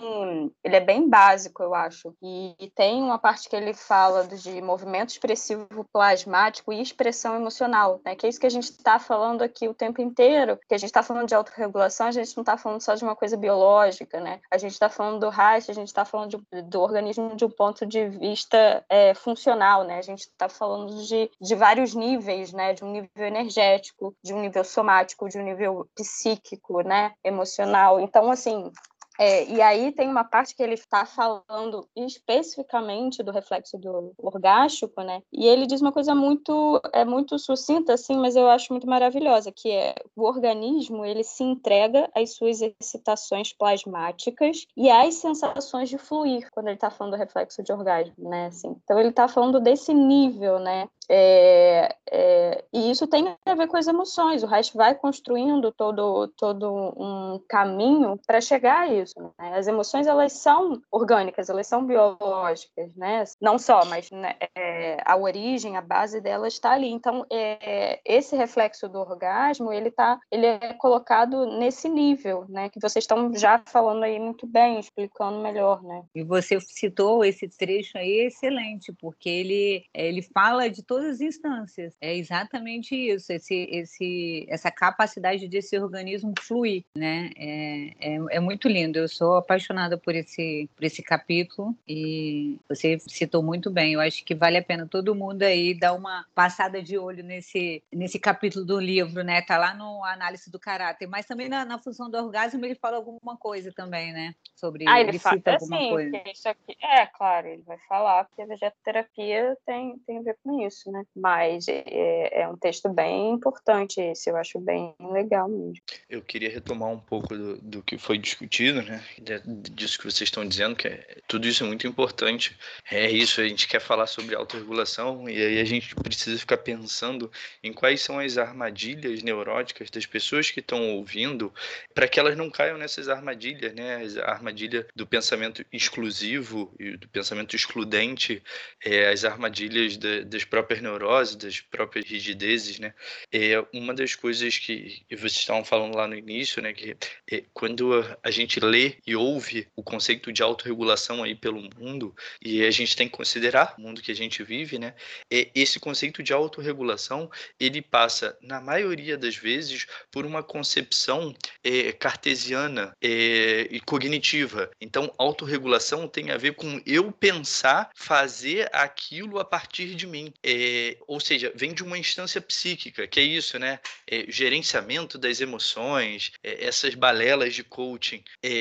ele é bem básico, eu acho. E, e tem uma parte que ele fala do- de movimento expressivo plasmático e expressão emocional, né, que é isso que a gente está falando aqui o tempo inteiro, que a gente está falando de autorregulação, a gente não está falando só de uma coisa biológica, né? A gente está falando do Reich, a gente está falando de- do organismo de um ponto de vista é, funcional, né? A gente está falando de, de vários níveis, né? De um nível energético, de um nível somático, de um nível psíquico, né? Emocional. Então, assim, é, e aí tem uma parte que ele está falando especificamente do reflexo do orgástico, né? E ele diz uma coisa muito é muito sucinta assim, mas eu acho muito maravilhosa, que é o organismo ele se entrega às suas excitações plasmáticas e às sensações de fluir quando ele está falando do reflexo de orgasmo, né? Assim, então ele está falando desse nível, né? É, é, e isso tem a ver com as emoções. O Reich vai construindo todo, todo um caminho para chegar a isso. Né? As emoções elas são orgânicas, elas são biológicas, né? Não só, mas né, é, a origem, a base delas está ali. Então, é, esse reflexo do orgasmo ele tá, ele é colocado nesse nível, né? Que vocês estão já falando aí muito bem, explicando melhor, né? E você citou esse trecho aí excelente, porque ele, ele fala de todas as instâncias. É exatamente isso, esse, esse, essa capacidade desse organismo fluir, né? É, é, é muito lindo. Eu sou apaixonada por esse, por esse capítulo e você citou muito bem. Eu acho que vale a pena todo mundo aí dar uma passada de olho nesse, nesse capítulo do livro, né? Tá lá no análise do caráter, mas também na, na função do orgasmo ele fala alguma coisa também, né? Sobre Ah, ele, ele fala cita alguma assim, coisa. isso aqui. É, claro, ele vai falar, porque a vegetoterapia tem, tem a ver com isso, né? Mas é, é um texto bem importante esse, eu acho bem legal mesmo. Eu queria retomar um pouco do, do que foi discutido, né? de- Disso que vocês estão dizendo, que é, tudo isso é muito importante. É isso, a gente quer falar sobre autorregulação e aí a gente precisa ficar pensando em quais são as armadilhas neuróticas das pessoas que estão ouvindo para que elas não caiam nessas armadilhas, né? A armadilha do pensamento exclusivo e do pensamento excludente, é, as armadilhas da- das próprias neuroses, das próprias rigidezes né? É uma das coisas que vocês estavam falando lá no início, né? Que é, quando a gente lê e ouve o conceito de autorregulação aí pelo mundo, e a gente tem que considerar o mundo que a gente vive, né? É, esse conceito de autorregulação, ele passa, na maioria das vezes, por uma concepção é, cartesiana é, e cognitiva. Então, autorregulação tem a ver com eu pensar, fazer aquilo a partir de mim. É, ou seja, vem de uma instância psíquica, que é isso, né? É, gerenciamento das emoções, é, essas balelas de coaching. É,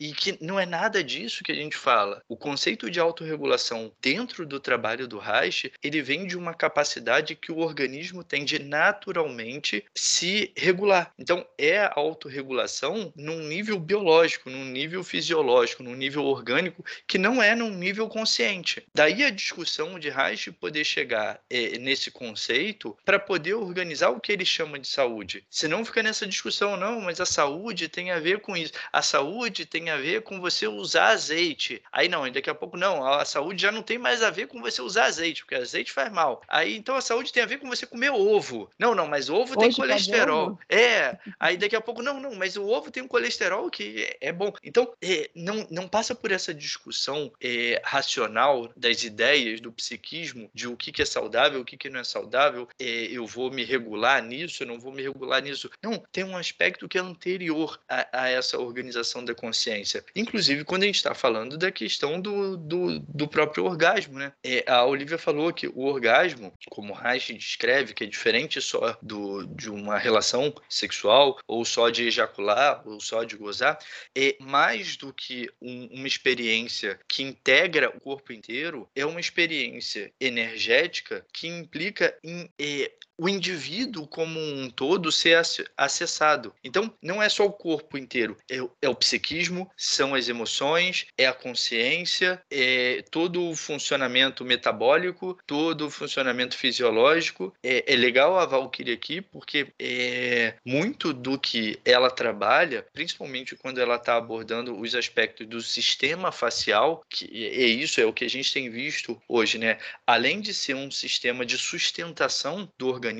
e que não é nada disso que a gente fala. O conceito de autorregulação dentro do trabalho do Reich, ele vem de uma capacidade que o organismo tem de naturalmente se regular. Então, é a autorregulação num nível biológico, num nível fisiológico, num nível orgânico, que não é num nível consciente. Daí a discussão de Reich poder chegar é, nesse conceito para poder organizar o que ele chama de saúde. Senão fica nessa discussão, não, mas a saúde tem a ver com isso. A saúde tem a ver com você usar azeite. Aí não, daqui a pouco não, a saúde já não tem mais a ver com você usar azeite, porque azeite faz mal. Aí então a saúde tem a ver com você comer ovo. Não, não, mas ovo Hoje tem colesterol. É. Aí daqui a pouco, não, não, mas o ovo tem um colesterol que é, é bom. Então, é, não, não passa por essa discussão é, racional das ideias do psiquismo de o que, que é saudável, o que, que não é saudável, é, eu vou me regular nisso, eu não vou me regular nisso. Não, tem um aspecto que é anterior a, a essa organização da consciência. Inclusive, quando a gente está falando da questão do, do, do próprio orgasmo, né? É, a Olivia falou que o orgasmo, como Reich descreve, que é diferente só do, de uma relação sexual, ou só de ejacular, ou só de gozar, é mais do que um, uma experiência que integra o corpo inteiro, é uma experiência energética que implica em eh, o indivíduo como um todo ser acessado. Então, não é só o corpo inteiro, é, é, o psiquismo, são as emoções, é a consciência, é todo o funcionamento metabólico, todo o funcionamento fisiológico. É, é legal a Valkyrie aqui, porque é muito do que ela trabalha, principalmente quando ela está abordando os aspectos do sistema facial, que é isso, é o que a gente tem visto hoje, né? Além de ser um sistema de sustentação do organismo,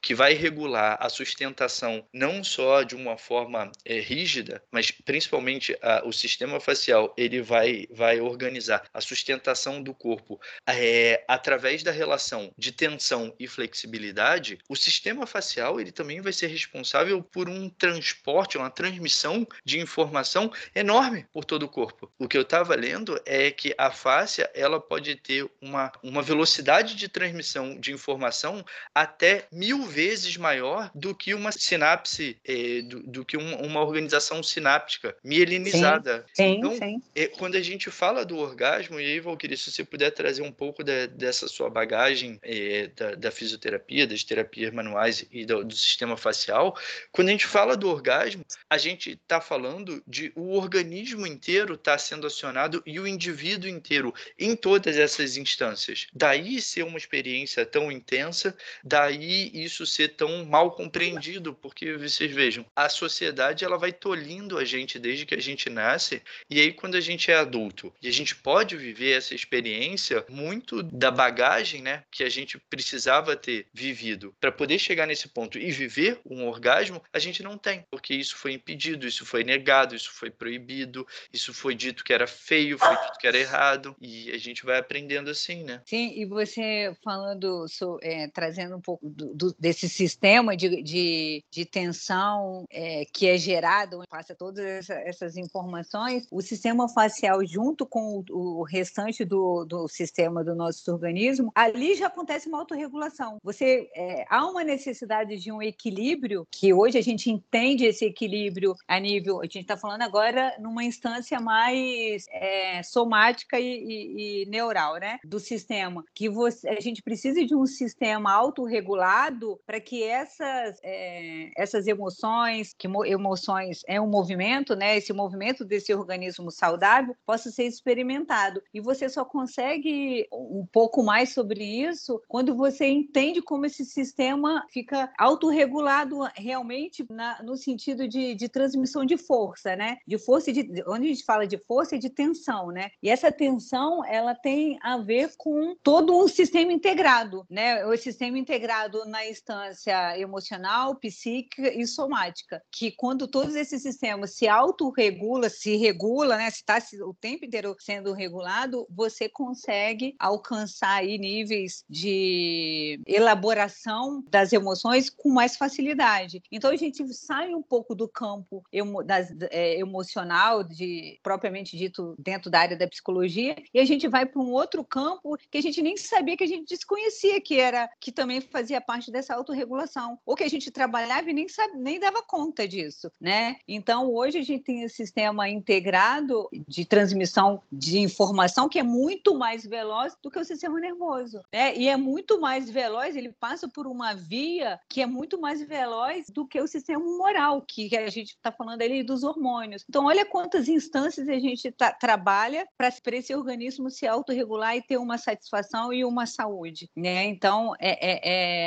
que vai regular a sustentação não só de uma forma é, rígida, mas principalmente a, o sistema facial, ele vai, vai organizar a sustentação do corpo é, através da relação de tensão e flexibilidade, o sistema facial ele também vai ser responsável por um transporte, uma transmissão de informação enorme por todo o corpo. O que eu estava lendo é que a face ela pode ter uma, uma velocidade de transmissão de informação até mil vezes maior do que uma sinapse, é, do, do, que um, uma organização sináptica mielinizada. Sim, então, sim. É, quando a gente fala do orgasmo, e aí, Valkyrie, se você puder trazer um pouco de, dessa sua bagagem é, da, da, fisioterapia, das terapias manuais e do, do sistema facial, quando a gente fala do orgasmo, a gente está falando de o organismo inteiro está sendo acionado e o indivíduo inteiro em todas essas instâncias. Daí ser uma experiência tão intensa, daí e isso ser tão mal compreendido, porque vocês vejam, a sociedade ela vai tolhindo a gente desde que a gente nasce, e aí quando a gente é adulto e a gente pode viver essa experiência, muito da bagagem, né, que a gente precisava ter vivido para poder chegar nesse ponto e viver um orgasmo, a gente não tem, porque isso foi impedido, isso foi negado, isso foi proibido, isso foi dito que era feio, foi dito que era errado, e a gente vai aprendendo assim, né? Sim, e você falando, é, trazendo um pouco do, desse sistema de, de, de tensão é, que é gerado, passa todas essa, essas informações, o sistema facial, junto com o, o restante do, do sistema do nosso organismo, ali já acontece uma autorregulação. Você, é, há uma necessidade de um equilíbrio, que hoje a gente entende esse equilíbrio a nível, a gente está falando agora numa instância mais é, somática e, e, e neural, né, do sistema, que você, a gente precisa de um sistema autorregulado lado para que essas, é, essas emoções, que emoções é um movimento, né? Esse movimento desse organismo saudável possa ser experimentado. E você só consegue um pouco mais sobre isso quando você entende como esse sistema fica autorregulado realmente na, no sentido de, de transmissão de força, né? De força de onde a gente fala de força e de tensão, né? E essa tensão ela tem a ver com todo um sistema integrado, né? O sistema integrado na instância emocional, psíquica e somática, que quando todos esses sistemas se autorregula, se regula, né, se está o tempo inteiro sendo regulado, você consegue alcançar aí níveis de elaboração das emoções com mais facilidade. Então a gente sai um pouco do campo emo, das, é, emocional, de propriamente dito dentro da área da psicologia, e a gente vai para um outro campo que a gente nem sabia que a gente desconhecia que era que também fazia parte dessa autorregulação, ou que a gente trabalhava e nem sabe, nem dava conta disso, né? Então hoje a gente tem esse sistema integrado de transmissão de informação que é muito mais veloz do que o sistema nervoso, né? E é muito mais veloz, ele passa por uma via que é muito mais veloz do que o sistema moral, que a gente está falando ali dos hormônios. Então, olha quantas instâncias a gente tá, trabalha para esse organismo se autorregular e ter uma satisfação e uma saúde, né? Então, é, é, é,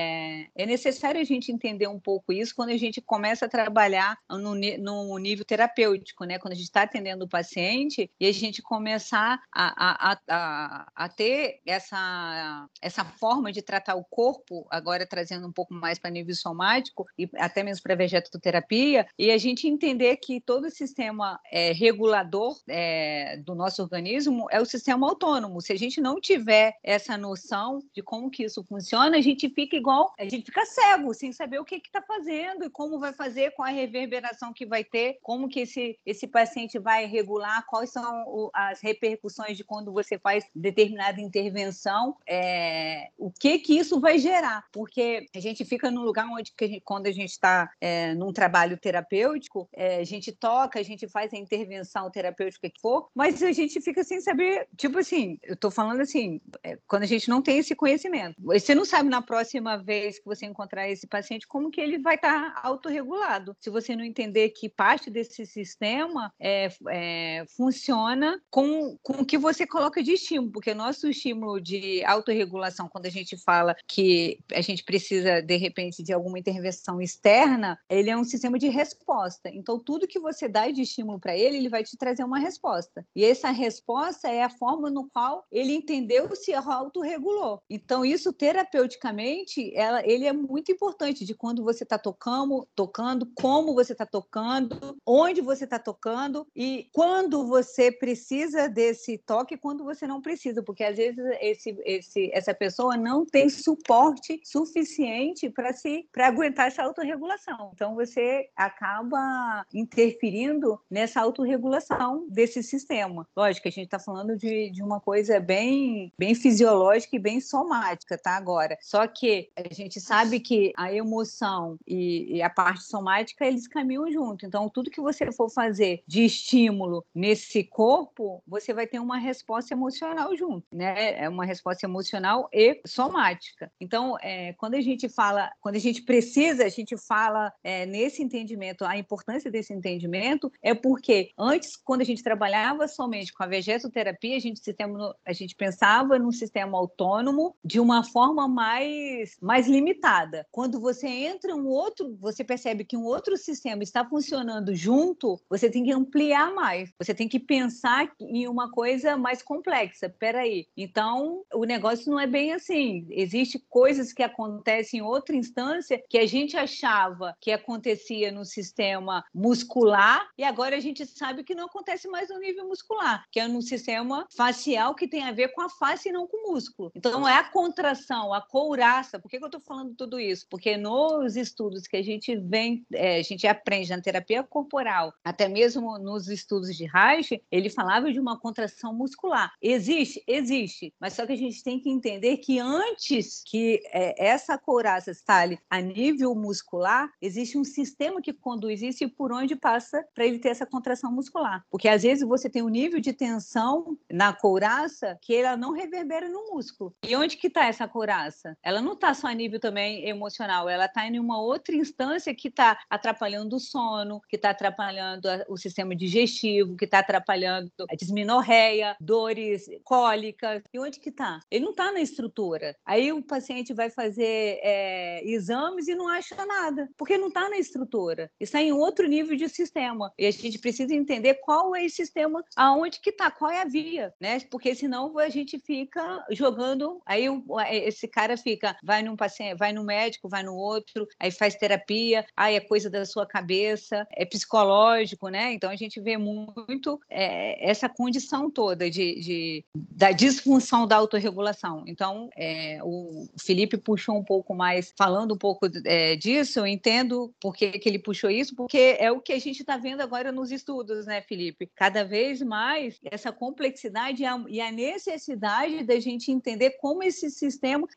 é necessário a gente entender um pouco isso quando a gente começa a trabalhar no, no nível terapêutico, né? Quando a gente está atendendo o paciente e a gente começar a, a, a, a ter essa, essa forma de tratar o corpo, agora trazendo um pouco mais para nível somático e até mesmo para vegetoterapia, e a gente entender que todo o sistema é, regulador é, do nosso organismo é o sistema autônomo. Se a gente não tiver essa noção de como que isso funciona, a gente fica igual, a gente fica cego, sem saber o que está fazendo e como vai fazer com a reverberação que vai ter, como que esse, esse paciente vai regular, quais são o, as repercussões de quando você faz determinada intervenção, é, o que que isso vai gerar, porque a gente fica num lugar onde a gente, quando a gente está é, num trabalho terapêutico, é, a gente toca, a gente faz a intervenção terapêutica que for, mas a gente fica sem saber, tipo assim, eu estou falando assim, é, quando a gente não tem esse conhecimento, você não sabe na próxima vez que você encontrar esse paciente como que ele vai estar tá autorregulado, se você não entender que parte desse sistema é, é, funciona com, com o que você coloca de estímulo, porque nosso estímulo de autorregulação, quando a gente fala que a gente precisa, de repente, de alguma intervenção externa, ele é um sistema de resposta. Então, tudo que você dá de estímulo para ele, ele vai te trazer uma resposta. E essa resposta é a forma no qual ele entendeu se autorregulou. Então, isso terapeuticamente, ela, ele é muito importante de quando você está tocando, tocando, como você está tocando, onde você está tocando e quando você precisa desse toque, quando você não precisa, porque às vezes esse, esse, essa pessoa não tem suporte suficiente para se para aguentar essa autorregulação. Então você acaba interferindo nessa autorregulação desse sistema. Lógico, a gente está falando de, de uma coisa bem, bem fisiológica e bem somática, tá? Agora, só que a gente sabe que a emoção e, e a parte somática eles caminham junto. Então, tudo que você for fazer de estímulo nesse corpo, você vai ter uma resposta emocional junto, né? É uma resposta emocional e somática. Então, é, quando a gente fala, quando a gente precisa, a gente fala é, nesse entendimento, a importância desse entendimento é porque antes, quando a gente trabalhava somente com a vegetoterapia, a gente, sistema, a gente pensava num sistema autônomo de uma forma mais, mais limitada. Quando você entra um outro, você percebe que um outro sistema está funcionando junto, você tem que ampliar mais. Você tem que pensar em uma coisa mais complexa. Peraí. Então, o negócio não é bem assim. Existem coisas que acontecem em outra instância que a gente achava que acontecia no sistema muscular e agora a gente sabe que não acontece mais no nível muscular, que é no sistema facial que tem a ver com a face e não com o músculo. Então, é a contração, a couraça. Por que, eu estou falando tudo isso? Porque nos estudos que a gente vem, é, a gente aprende na terapia corporal, até mesmo nos estudos de Reich, ele falava de uma contração muscular. Existe? Existe. Mas só que a gente tem que entender que antes que é, essa couraça estale a nível muscular, existe um sistema que conduz isso e por onde passa para ele ter essa contração muscular. Porque às vezes você tem um nível de tensão na couraça que ela não reverbera no músculo. E onde que está essa couraça? Ela não está só a nível também emocional, ela está em uma outra instância que está atrapalhando o sono, que está atrapalhando o sistema digestivo, que está atrapalhando a disminorreia, dores cólicas. E onde que está? Ele não está na estrutura. Aí o paciente vai fazer é, exames e não acha nada, porque não está na estrutura. Está em outro nível de sistema. E a gente precisa entender qual é esse sistema, aonde que está, qual é a via, né? Porque senão a gente fica jogando, aí esse cara fica, vai num paciente, vai no médico, vai no outro, aí faz terapia, aí é coisa da sua cabeça, é psicológico, né? Então a gente vê muito é, essa condição toda de, de, da disfunção da autorregulação. Então, é, o Felipe puxou um pouco mais, falando um pouco é, disso, eu entendo por que, que ele puxou isso, porque é o que a gente está vendo agora nos estudos, né, Felipe? Cada vez mais essa complexidade e a necessidade da gente entender como esse sistema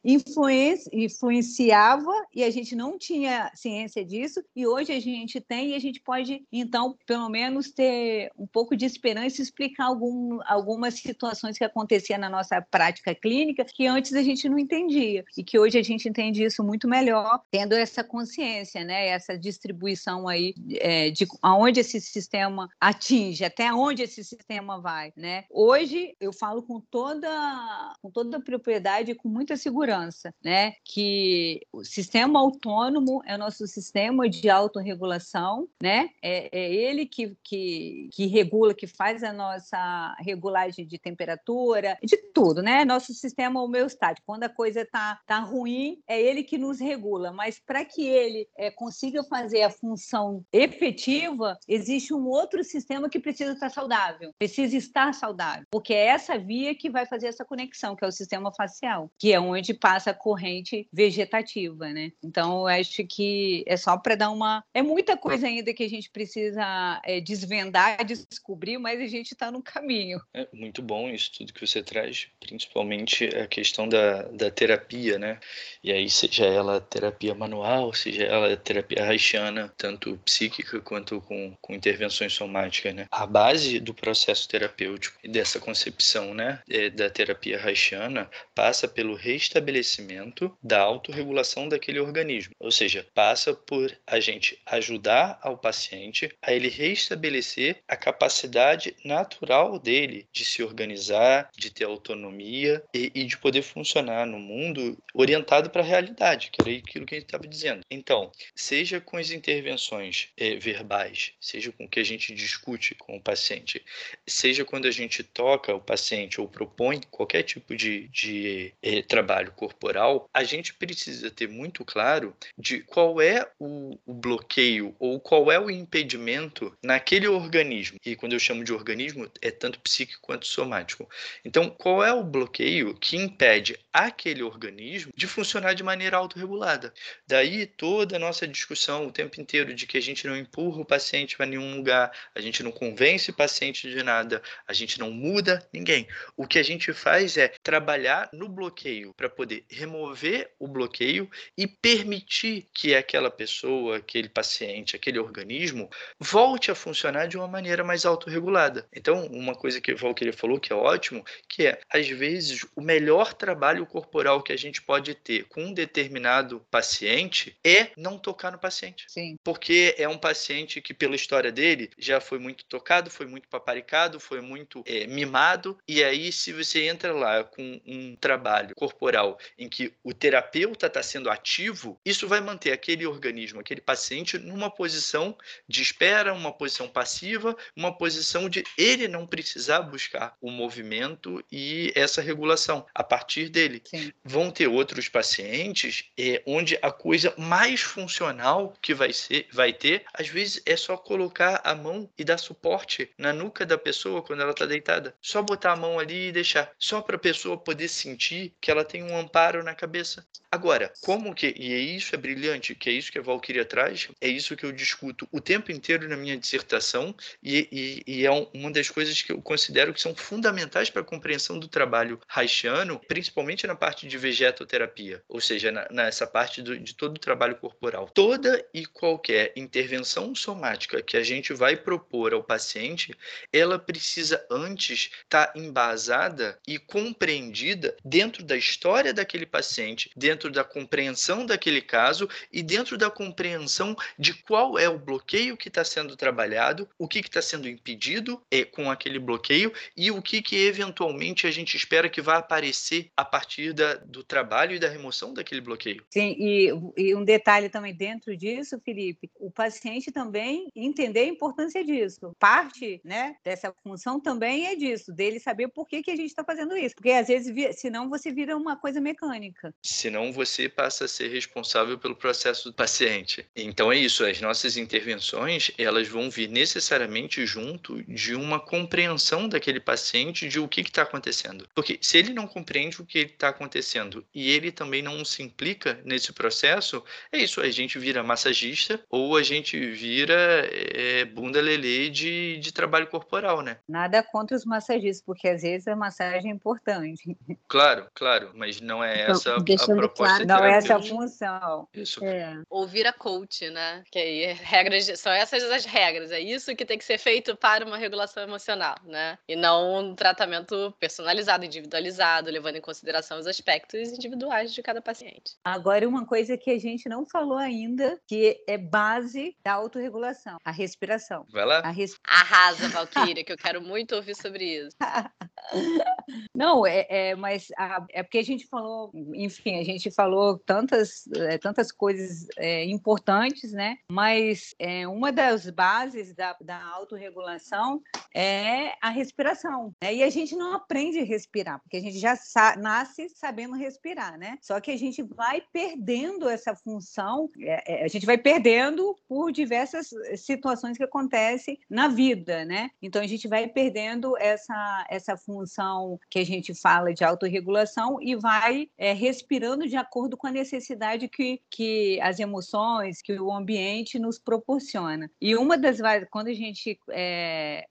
influenciava e a gente não tinha ciência disso, e hoje a gente tem, e a gente pode, então, pelo menos ter um pouco de esperança e explicar algum, algumas situações que aconteciam na nossa prática clínica que antes a gente não entendia, e que hoje a gente entende isso muito melhor, tendo essa consciência, né, essa distribuição aí é, de aonde esse sistema atinge, até onde esse sistema vai, né? Hoje eu falo com toda com toda a propriedade e com muita segurança, né, que o sistema autônomo é o nosso sistema de autorregulação, né? É, é ele que, que, que regula, que faz a nossa regulagem de temperatura, de tudo, né? Nosso sistema homeostático. Quando a coisa tá, tá ruim, é ele que nos regula, mas para que ele é, consiga fazer a função efetiva, existe um outro sistema que precisa estar saudável, precisa estar saudável, porque é essa via que vai fazer essa conexão, que é o sistema facial, que é onde passa a corrente vegetativa, né? Então, eu acho que é só para dar uma. É muita coisa ainda que a gente precisa é, desvendar, descobrir, mas a gente está no caminho. É muito bom isso tudo que você traz, principalmente a questão da, da terapia, né? E aí, seja ela terapia manual, seja ela terapia haitiana, tanto psíquica quanto com, com intervenções somáticas, né? A base do processo terapêutico e dessa concepção, né, é, da terapia haitiana passa pelo restabelecimento da autorregulação daquele organismo, ou seja, passa por a gente ajudar ao paciente a ele restabelecer a capacidade natural dele de se organizar, de ter autonomia e, e de poder funcionar no mundo orientado para a realidade, que era aquilo que a gente estava dizendo. Então, seja com as intervenções é, verbais, seja com o que a gente discute com o paciente, seja quando a gente toca o paciente ou propõe qualquer tipo de, de é, trabalho corporal, a gente precisa ter muito claro de qual é o, o bloqueio ou qual é o impedimento naquele organismo. E quando eu chamo de organismo, é tanto psíquico quanto somático. Então, qual é o bloqueio que impede aquele organismo de funcionar de maneira autorregulada? Daí toda a nossa discussão o tempo inteiro de que a gente não empurra o paciente para nenhum lugar, a gente não convence o paciente de nada, a gente não muda ninguém. O que a gente faz é trabalhar no bloqueio para poder remover o bloqueio e permitir que aquela pessoa, aquele paciente, aquele organismo volte a funcionar de uma maneira mais autorregulada. Então, uma coisa que o Valkyrie falou que é ótimo, que é, às vezes, o melhor trabalho corporal que a gente pode ter com um determinado paciente é não tocar no paciente. Sim. Porque é um paciente que, pela história dele, já foi muito tocado, foi muito paparicado, foi muito é, mimado, e aí, se você entra lá com um trabalho corporal em que o terapeuta está sendo ativo, isso vai manter aquele organismo, aquele paciente, numa posição de espera, uma posição passiva, uma posição de ele não precisar buscar o movimento e essa regulação a partir dele. Sim. Vão ter outros pacientes é, onde a coisa mais funcional que vai ser, vai ter, às vezes é só colocar a mão e dar suporte na nuca da pessoa quando ela está deitada. Só botar a mão ali e deixar, só para a pessoa poder sentir que ela tem um amparo na cabeça. Agora, como que e é isso é brilhante, que é isso que a Valkyria traz, é isso que eu discuto o tempo inteiro na minha dissertação e, e, e é uma das coisas que eu considero que são fundamentais para a compreensão do trabalho haitiano, principalmente na parte de vegetoterapia, ou seja, na, nessa parte do, de todo o trabalho corporal. Toda e qualquer intervenção somática que a gente vai propor ao paciente, ela precisa antes estar tá embasada e compreendida dentro da história daquele paciente, dentro da compreensão daquele caso e dentro da compreensão de qual é o bloqueio que está sendo trabalhado, o que está sendo impedido é, com aquele bloqueio e o que, que eventualmente a gente espera que vá aparecer a partir da, do trabalho e da remoção daquele bloqueio. Sim, e, e um detalhe também dentro disso, Felipe, o paciente também entender a importância disso. Parte né, dessa função também é disso, dele saber por que, que a gente está fazendo isso. Porque às vezes, senão você vira uma coisa mecânica. Senão você passa a ser responsável pelo processo do paciente. Então é isso, as nossas intervenções, elas vão vir necessariamente junto de uma compreensão daquele paciente de o que está acontecendo. Porque se ele não compreende o que está acontecendo e ele também não se implica nesse processo, é isso, a gente vira massagista ou a gente vira é, bunda lelê de, de trabalho corporal, né? Nada contra os massagistas, porque às vezes a massagem é importante. Claro, claro, mas não é então, essa a proposta. Claro, não é essa a função. Isso. É. Ou vira coach, né? Que aí regras, são essas as regras, é isso que tem que ser feito para uma regulação emocional, né? E não um tratamento personalizado, individualizado, levando em consideração os aspectos individuais de cada paciente. Agora, uma coisa que a gente não falou ainda, que é base da autorregulação, a respiração. Vai lá. A res... Arrasa, Valquíria, que eu quero muito ouvir sobre isso. Não, é, é mas a, é porque a gente falou, enfim, a gente falou tantas, é, tantas coisas é, importantes, né? Mas é, uma das bases da, da autorregulação é a respiração. Né? E a gente não aprende a respirar, porque a gente já sa nasce sabendo respirar, né? Só que a gente vai perdendo essa função, a gente vai perdendo por diversas situações que acontecem na vida, né? Então a gente vai perdendo essa, essa função que a gente fala de autorregulação e vai é, respirando de acordo com a necessidade que, que as emoções, que o ambiente nos proporciona. E uma das quando a gente, é,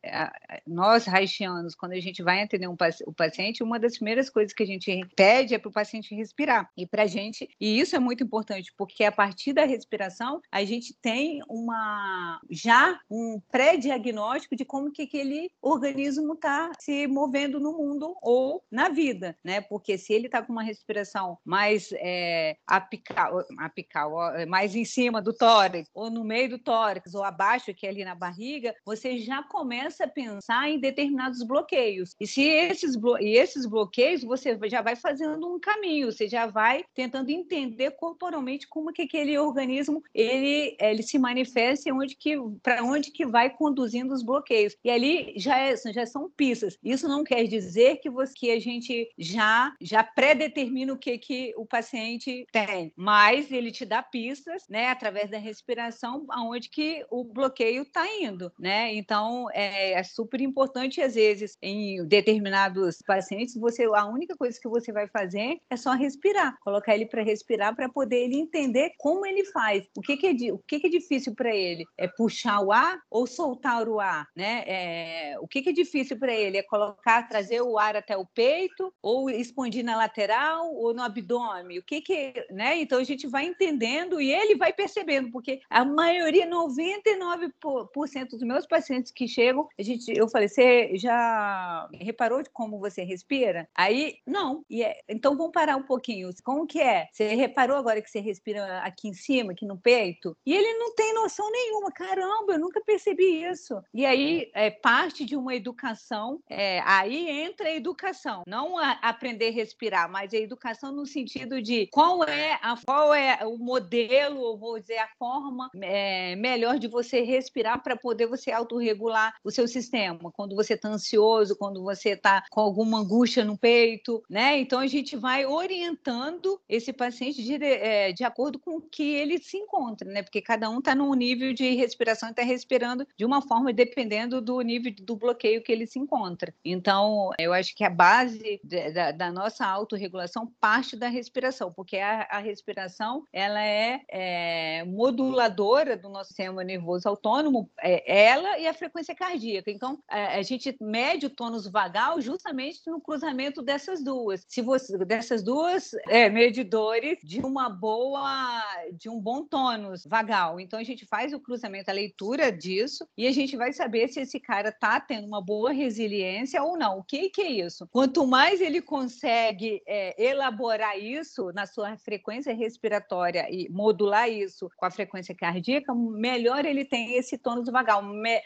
nós haitianos, quando a gente vai atender um, o paciente, uma das primeiras coisas que a gente pede é para o paciente respirar. E para gente, e isso é muito importante, porque a partir da respiração, a gente tem uma já um pré-diagnóstico de como que aquele organismo está se movendo no mundo ou na vida, né? Porque se ele está com uma respiração mais é, apical, apical, mais em cima do tórax, ou no meio do tórax, ou abaixo, que é ali na barriga, você já começa a pensar em determinados bloqueios. E se esses, blo e esses bloqueios, você já vai fazendo um caminho, você já vai tentando entender corporalmente como que aquele organismo ele, ele se manifesta e onde que para onde que vai conduzindo os bloqueios. E ali já, é, já são pistas. Isso não quer dizer que, você, que a gente já já pré-determina o que, que o paciente tem, mas ele te dá pistas, né, através da respiração, aonde que o bloqueio está indo, né? Então é, é, super importante às vezes em determinados pacientes você a única coisa que você vai fazer é só respirar, colocar ele para respirar para poder ele entender como ele faz, o que que é, o que que é difícil para ele é puxar o ar ou soltar o ar, né? É, o que que é difícil para ele é colocar, trazer o ar até o peito ou expandir na lateral ou no abdômen, o que que, né? Então a gente vai entendendo e ele vai percebendo, porque a maioria, 99% dos meus pacientes que chegam, a gente, eu falei, você já reparou de como você respira? Aí, não. E é, então vamos parar um pouquinho. Como que é? Você reparou agora que você respira aqui em cima, aqui no peito? E ele não tem noção nenhuma. Caramba, eu nunca percebi isso. E aí é parte de uma educação. É, aí entra a educação, não a aprender a respirar, mas a educação no sentido de qual é a qual é o modelo, ou vou dizer a forma é, melhor de você respirar para poder você autorregular o seu sistema. Quando você está ansioso, quando você está com alguma angústia no peito, né? Então a gente vai orientando esse paciente de, é, de acordo com o que ele se encontra, né? Porque cada um está num nível de respiração e está respirando de uma forma dependendo do nível do bloqueio que ele se encontra. Então, eu acho que a base da, da nossa autorregulação parte da respiração, porque a, a respiração ela é, é, moduladora do nosso sistema nervoso autônomo, é, ela e a frequência cardíaca. Então, a, a, gente mede o tônus vagal justamente no cruzamento dessas duas. Se você dessas duas é, medidores de uma boa, de um bom tônus vagal. Então, a gente faz o cruzamento, a leitura disso e a gente vai saber se esse cara está tendo uma boa resiliência ou não. O que, que é isso? Quanto mais ele consegue é, elaborar isso na sua frequência respiratória e modular isso com a frequência cardíaca, melhor ele tem esse tônus vagal,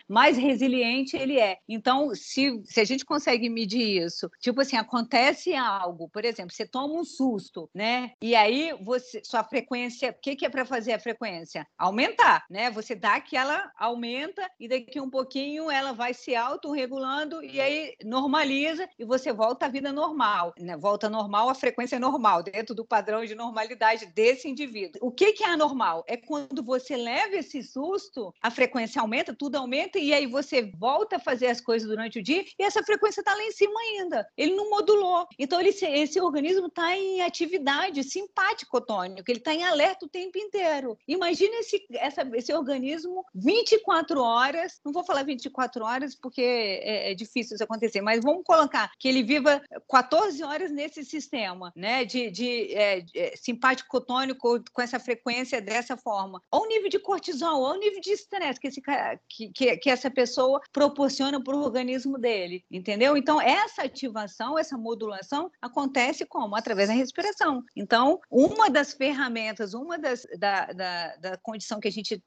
mais resiliente ele é. Então, se, se a gente consegue medir isso, tipo assim, acontece algo, por exemplo, você toma um susto, né? E aí você, sua frequência, o que, que é para fazer a frequência? Aumentar, né? Você dá que ela aumenta e daqui um pouquinho ela vai se autorregulando e aí normaliza e você volta à vida normal, né? Volta normal, a frequência é dentro do padrão de normalidade desse indivíduo. O que, que é anormal? É quando você leva esse susto, a frequência aumenta, tudo aumenta, e aí você volta a fazer as coisas durante o dia e essa frequência está lá em cima ainda. Ele não modulou. Então, ele, esse organismo está em atividade simpático tônico, ele está em alerta o tempo inteiro. Imagina esse, essa, esse organismo 24 horas, não vou falar 24 horas porque é, é difícil isso acontecer, mas vamos colocar que ele viva 14 horas nesse sistema, né, de, de é, é, simpático tônico com essa frequência dessa forma. Olha o nível de cortisol, olha o nível de estresse que, esse, que, que, que essa pessoa proporciona para o organismo dele, entendeu? Então, essa ativação, essa modulação acontece como? Através da respiração. Então, uma das ferramentas, uma das, da, da, da condição que a gente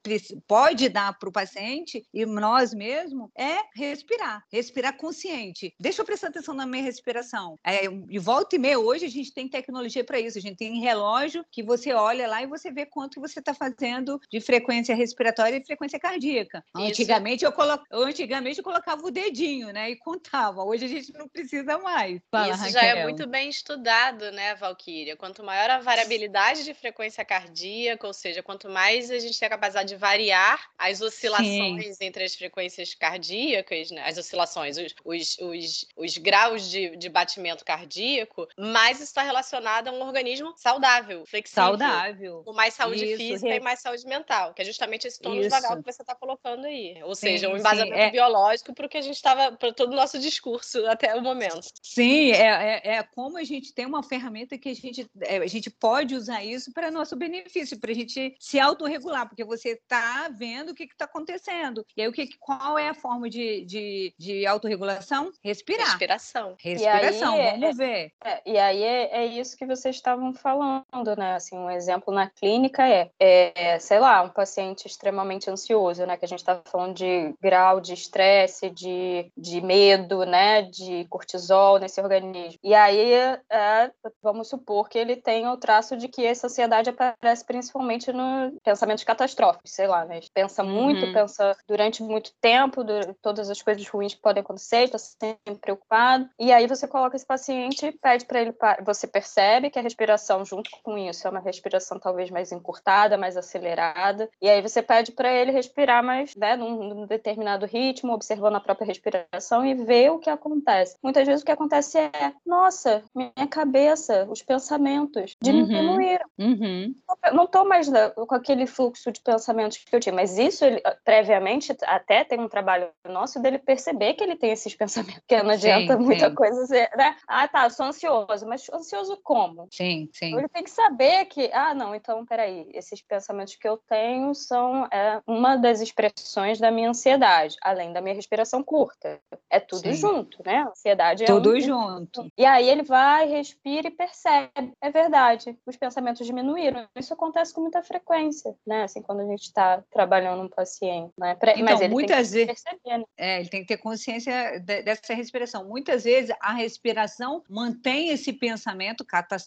pode dar para o paciente e nós mesmos é respirar, respirar consciente. Deixa eu prestar atenção na minha respiração. É, de volta e meia, hoje a gente tem tecnologia para isso. A gente tem relógio que você olha lá e você vê quanto você está fazendo de frequência respiratória e frequência cardíaca. Antigamente eu, colo... Antigamente eu colocava o dedinho, né, e contava. Hoje a gente não precisa mais. Fala, isso Raquel. já é muito bem estudado, né, Valquíria? Quanto maior a variabilidade de frequência cardíaca, ou seja, quanto mais a gente tem a capacidade de variar as oscilações Sim. entre as frequências cardíacas, né, as oscilações, os, os, os, os graus de, de batimento cardíaco, mais está relacionado a um organismo saudável, flexível. Saudável. Com mais saúde Isso, física e mais saúde mental, que é justamente esse tônus vagal que você está colocando aí. Ou sim, seja, um embasamento sim, é... biológico para o que a gente estava, para todo o nosso discurso até o momento. Sim, é, é, é, como a gente tem uma ferramenta que a gente, é, a gente pode usar isso para nosso benefício, para a gente se autorregular, porque você está vendo o que está acontecendo. E aí, o que, qual é a forma de, de, de autorregulação? Respirar. Respiração. Respiração, aí, vamos é, ver. É, e aí é, é, isso que vocês estavam falando, né? Assim, um exemplo na clínica é, é sei lá, um paciente extremamente ansioso, né? Que a gente está falando de grau de estresse, de, de medo, né? De cortisol nesse organismo. E aí, é, vamos supor que ele tenha o traço de que essa ansiedade aparece principalmente no pensamentos catastróficos, sei lá, né? Pensa muito, uhum. pensa durante muito tempo, todas as coisas ruins que podem acontecer, está sempre preocupado. E aí você coloca esse paciente, pede para ele, você percebe que a respiração junto com isso é uma respiração talvez mais encurtada, mais acelerada. E aí você pede para ele respirar mais, né, num, num determinado ritmo, observando a própria respiração e ver o que acontece. Muitas vezes o que acontece é, nossa, minha cabeça, os pensamentos diminuíram. Uhum. Uhum. Não estou mais com aquele fluxo de pensamentos que eu tinha, mas isso ele, previamente até tem um trabalho nosso dele perceber que ele tem esses pensamentos, que não adianta sim, muita sim. coisa, né? Ah, tá, sou ansioso, mas ansioso como? Sim, sim. Então, ele tem que saber que, ah, não, então, peraí, esses pensamentos que eu tenho são é, uma das expressões da minha ansiedade, além da minha respiração curta. É tudo sim. junto, né? A ansiedade é tudo um... junto. E aí ele vai, respira e percebe. É verdade, os pensamentos diminuíram. Isso acontece com muita frequência, né? Assim, quando a gente está trabalhando um paciente, né? Então, Mas ele muitas tem que vezes, perceber, né? é, ele tem que ter consciência de, dessa respiração. Muitas vezes a respiração mantém esse pensamento catastrófico,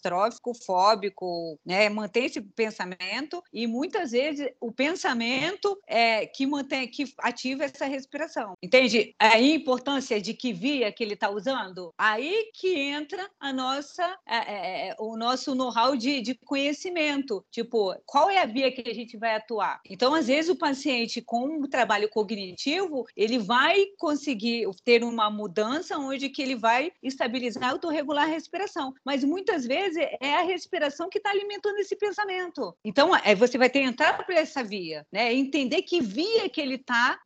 fóbico, né? Mantém esse pensamento e muitas vezes o pensamento é que mantém, que ativa essa respiração. Entende? A importância de que via que ele está usando. Aí que entra a nossa, é, é, é, o nosso know-how de, de conhecimento. Tipo, qual é a via que a gente vai atuar? Então, às vezes o paciente com um trabalho cognitivo ele vai conseguir ter uma mudança onde que ele vai estabilizar, autorregular a respiração. Mas muitas vezes é a respiração que está alimentando esse pensamento. Então, é, você vai entrar por essa via, né? Entender que via que ele está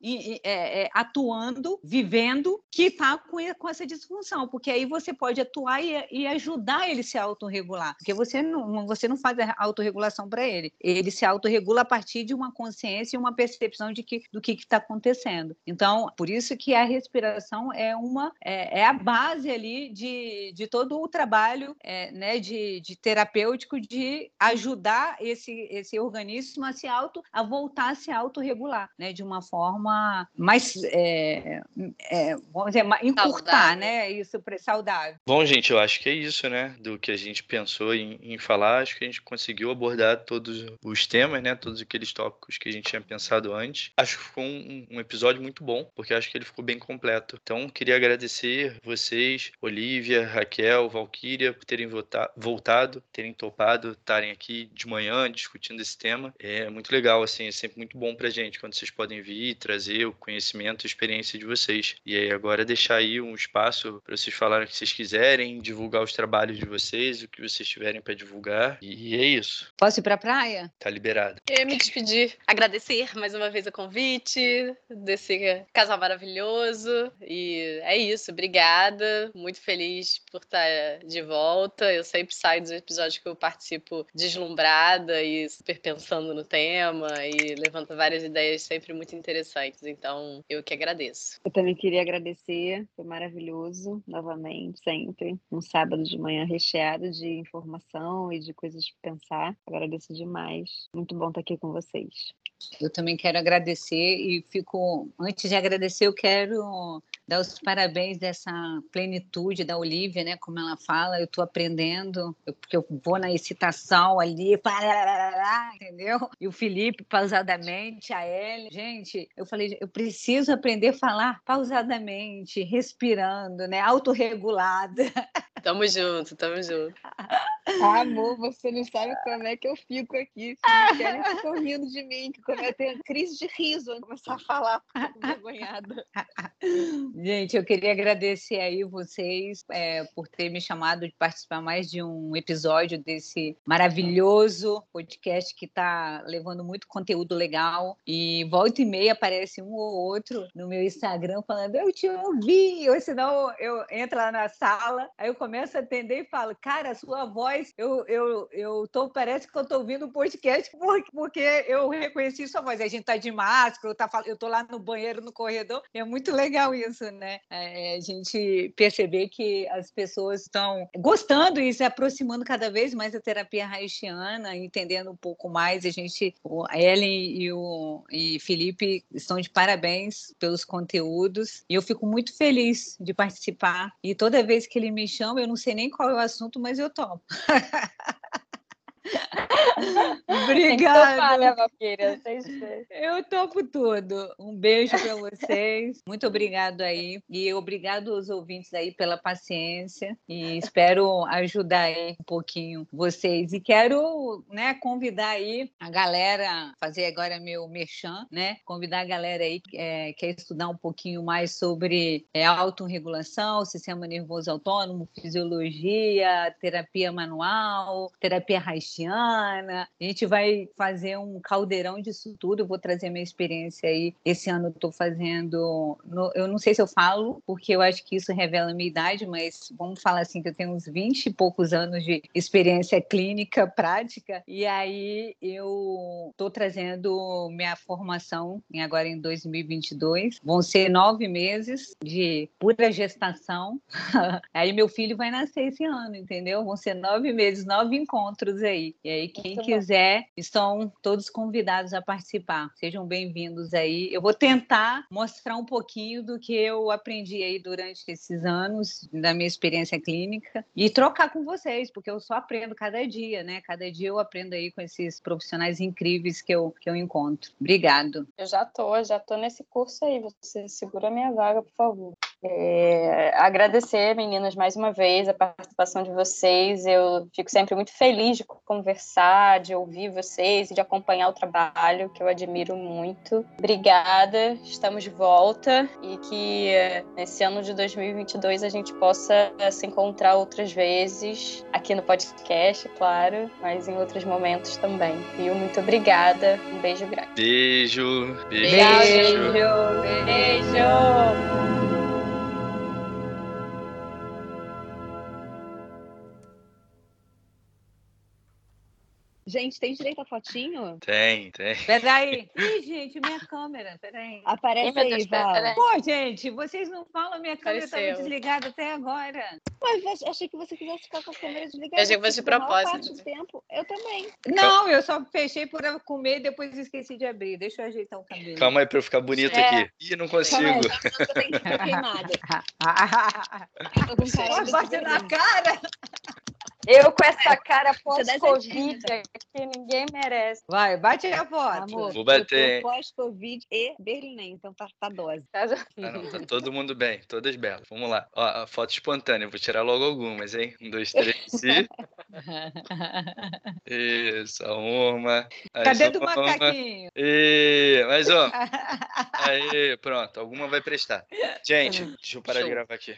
é, é, atuando, vivendo, que está com, com, essa disfunção, porque aí você pode atuar e, e ajudar ele a se autorregular, porque você não, você não faz a autorregulação para ele, ele se autorregula a partir de uma consciência e uma percepção de que, do que está acontecendo. Então, por isso que a respiração é uma é, é a base ali de, de todo o trabalho é, né, de, de terapêutico de ajudar esse, esse organismo a se auto a voltar a se autorregular, né, de uma forma mais é, é, vamos dizer, encurtar, saudável. né, isso para saudável. Bom, gente, eu acho que é isso, né, do que a gente pensou em, em falar, acho que a gente conseguiu abordar todos os temas, né, todos aqueles tópicos que a gente tinha pensado antes. Acho que ficou um, um episódio muito bom, porque acho que ele ficou bem completo. Então, queria agradecer vocês, Olivia, Raquel, Valquíria, por terem voltado, terem topado, estarem aqui de manhã discutindo esse tema. É muito legal, assim, é sempre muito bom pra gente quando vocês podem vir e trazer o conhecimento e experiência de vocês. E aí agora deixar aí um espaço para vocês falarem o que vocês quiserem, divulgar os trabalhos de vocês, o que vocês tiverem para divulgar. E é isso. Posso ir pra praia? Tá liberado. Eu me despedir, agradecer mais uma vez o convite desse casal maravilhoso. E é isso, obrigada. Muito feliz por estar de volta. Eu sempre saio dos episódios que eu participo deslumbrada e super pensando no tema e levanta várias ideias sempre muito interessantes. Então, eu que agradeço. Eu também queria agradecer, foi maravilhoso, novamente, sempre. Um sábado de manhã recheado de informação e de coisas para pensar. Agradeço demais. Muito bom estar aqui com vocês. Eu também quero agradecer e fico. Antes de agradecer, eu quero dar os parabéns dessa plenitude da Olivia, né? Como ela fala, eu estou aprendendo, eu, porque eu vou na excitação ali, entendeu? E o Felipe, pausadamente, a Ellen. Gente, eu falei, eu preciso aprender a falar pausadamente, respirando, né? Autorregulada. Tamo junto, tamo junto. Ah, amor, você não sabe como é que eu fico aqui. Se querem, ficam rindo de mim, que quando eu tenho crise de riso, eu começar a falar envergonhada. Gente, eu queria agradecer aí vocês é, por ter me chamado de participar mais de um episódio desse maravilhoso podcast que está levando muito conteúdo legal. E volta e meia aparece um ou outro no meu Instagram falando: Eu te ouvi, ou senão eu entro lá na sala, aí eu começo a atender e falo: Cara, sua voz, eu, eu, eu tô, parece que eu tô ouvindo o podcast porque eu reconheci sua voz. A gente tá de máscara, eu, tá, eu tô lá no banheiro, no corredor, é muito legal isso, né? É, a gente perceber que as pessoas estão gostando e se aproximando cada vez mais da terapia haitiana, entendendo um pouco mais. A gente, a Ellen e o e Felipe estão de parabéns pelos conteúdos e eu fico muito feliz de participar. E toda vez que ele me chama, eu não sei nem qual é o assunto, mas eu topo. Obrigada. né, Valquíria? Eu topo tudo. Um beijo para vocês. Muito obrigado aí. E obrigado aos ouvintes aí pela paciência. E espero ajudar aí um pouquinho vocês. E quero né, convidar aí a galera, fazer agora meu merchan, né? Convidar a galera aí que é, quer estudar um pouquinho mais sobre é, autorregulação, sistema nervoso autônomo, fisiologia, terapia manual, terapia haitiana a gente vai fazer um caldeirão disso tudo. Eu vou trazer minha experiência aí. Esse ano eu estou fazendo. No, eu não sei se eu falo, porque eu acho que isso revela a minha idade, mas vamos falar assim que eu tenho uns 20 e poucos anos de experiência clínica, prática. E aí eu estou trazendo minha formação agora em 2022. Vão ser nove meses de pura gestação. aí meu filho vai nascer esse ano, entendeu? Vão ser nove meses, nove encontros aí aí. E aí, quem Muito quiser, bom. estão todos convidados a participar. Sejam bem-vindos aí. Eu vou tentar mostrar um pouquinho do que eu aprendi aí durante esses anos, da minha experiência clínica, e trocar com vocês, porque eu só aprendo cada dia, né? Cada dia eu aprendo aí com esses profissionais incríveis que eu, que eu encontro. Obrigado. Eu já tô, já tô nesse curso aí. Você segura a minha vaga, por favor. É, agradecer, meninas, mais uma vez a participação de vocês. Eu fico sempre muito feliz de conversar, de ouvir vocês e de acompanhar o trabalho, que eu admiro muito. Obrigada, estamos de volta e que nesse ano de 2022 a gente possa se encontrar outras vezes, aqui no podcast, claro, mas em outros momentos também. Viu? Muito obrigada. Um beijo grande. Beijo. Beijo. Beijo. beijo. beijo. Gente, tem direito a fotinho? Tem, tem. Peraí. Ih, gente, minha câmera, peraí. Aparece Ih, aí, Val. Pô, gente, vocês não falam, minha câmera estava desligada até agora. Mas achei que você quisesse ficar com a câmera desligada. Eu achei que fosse de propósito. Do tempo. Eu também. Não, eu só fechei por comer e depois esqueci de abrir. Deixa eu ajeitar o cabelo. Calma aí pra eu ficar bonito é. aqui. Ih, não consigo. Calma aí, eu tô queimada. eu tô com cara bater na cara. Eu com essa cara pós-Covid que ninguém merece. Vai, bate a foto. Amor, Vou bater, pós-Covid e berlinense, então tá, tá dose. Tá? Ah, não, tá todo mundo bem, todas belas. Vamos lá. Ó, a foto espontânea, vou tirar logo algumas, hein? Um, dois, três e. Isso, uma. Cadê do uma. macaquinho? E mais uma. Aí, pronto, alguma vai prestar. Gente, deixa eu parar de Show. gravar aqui.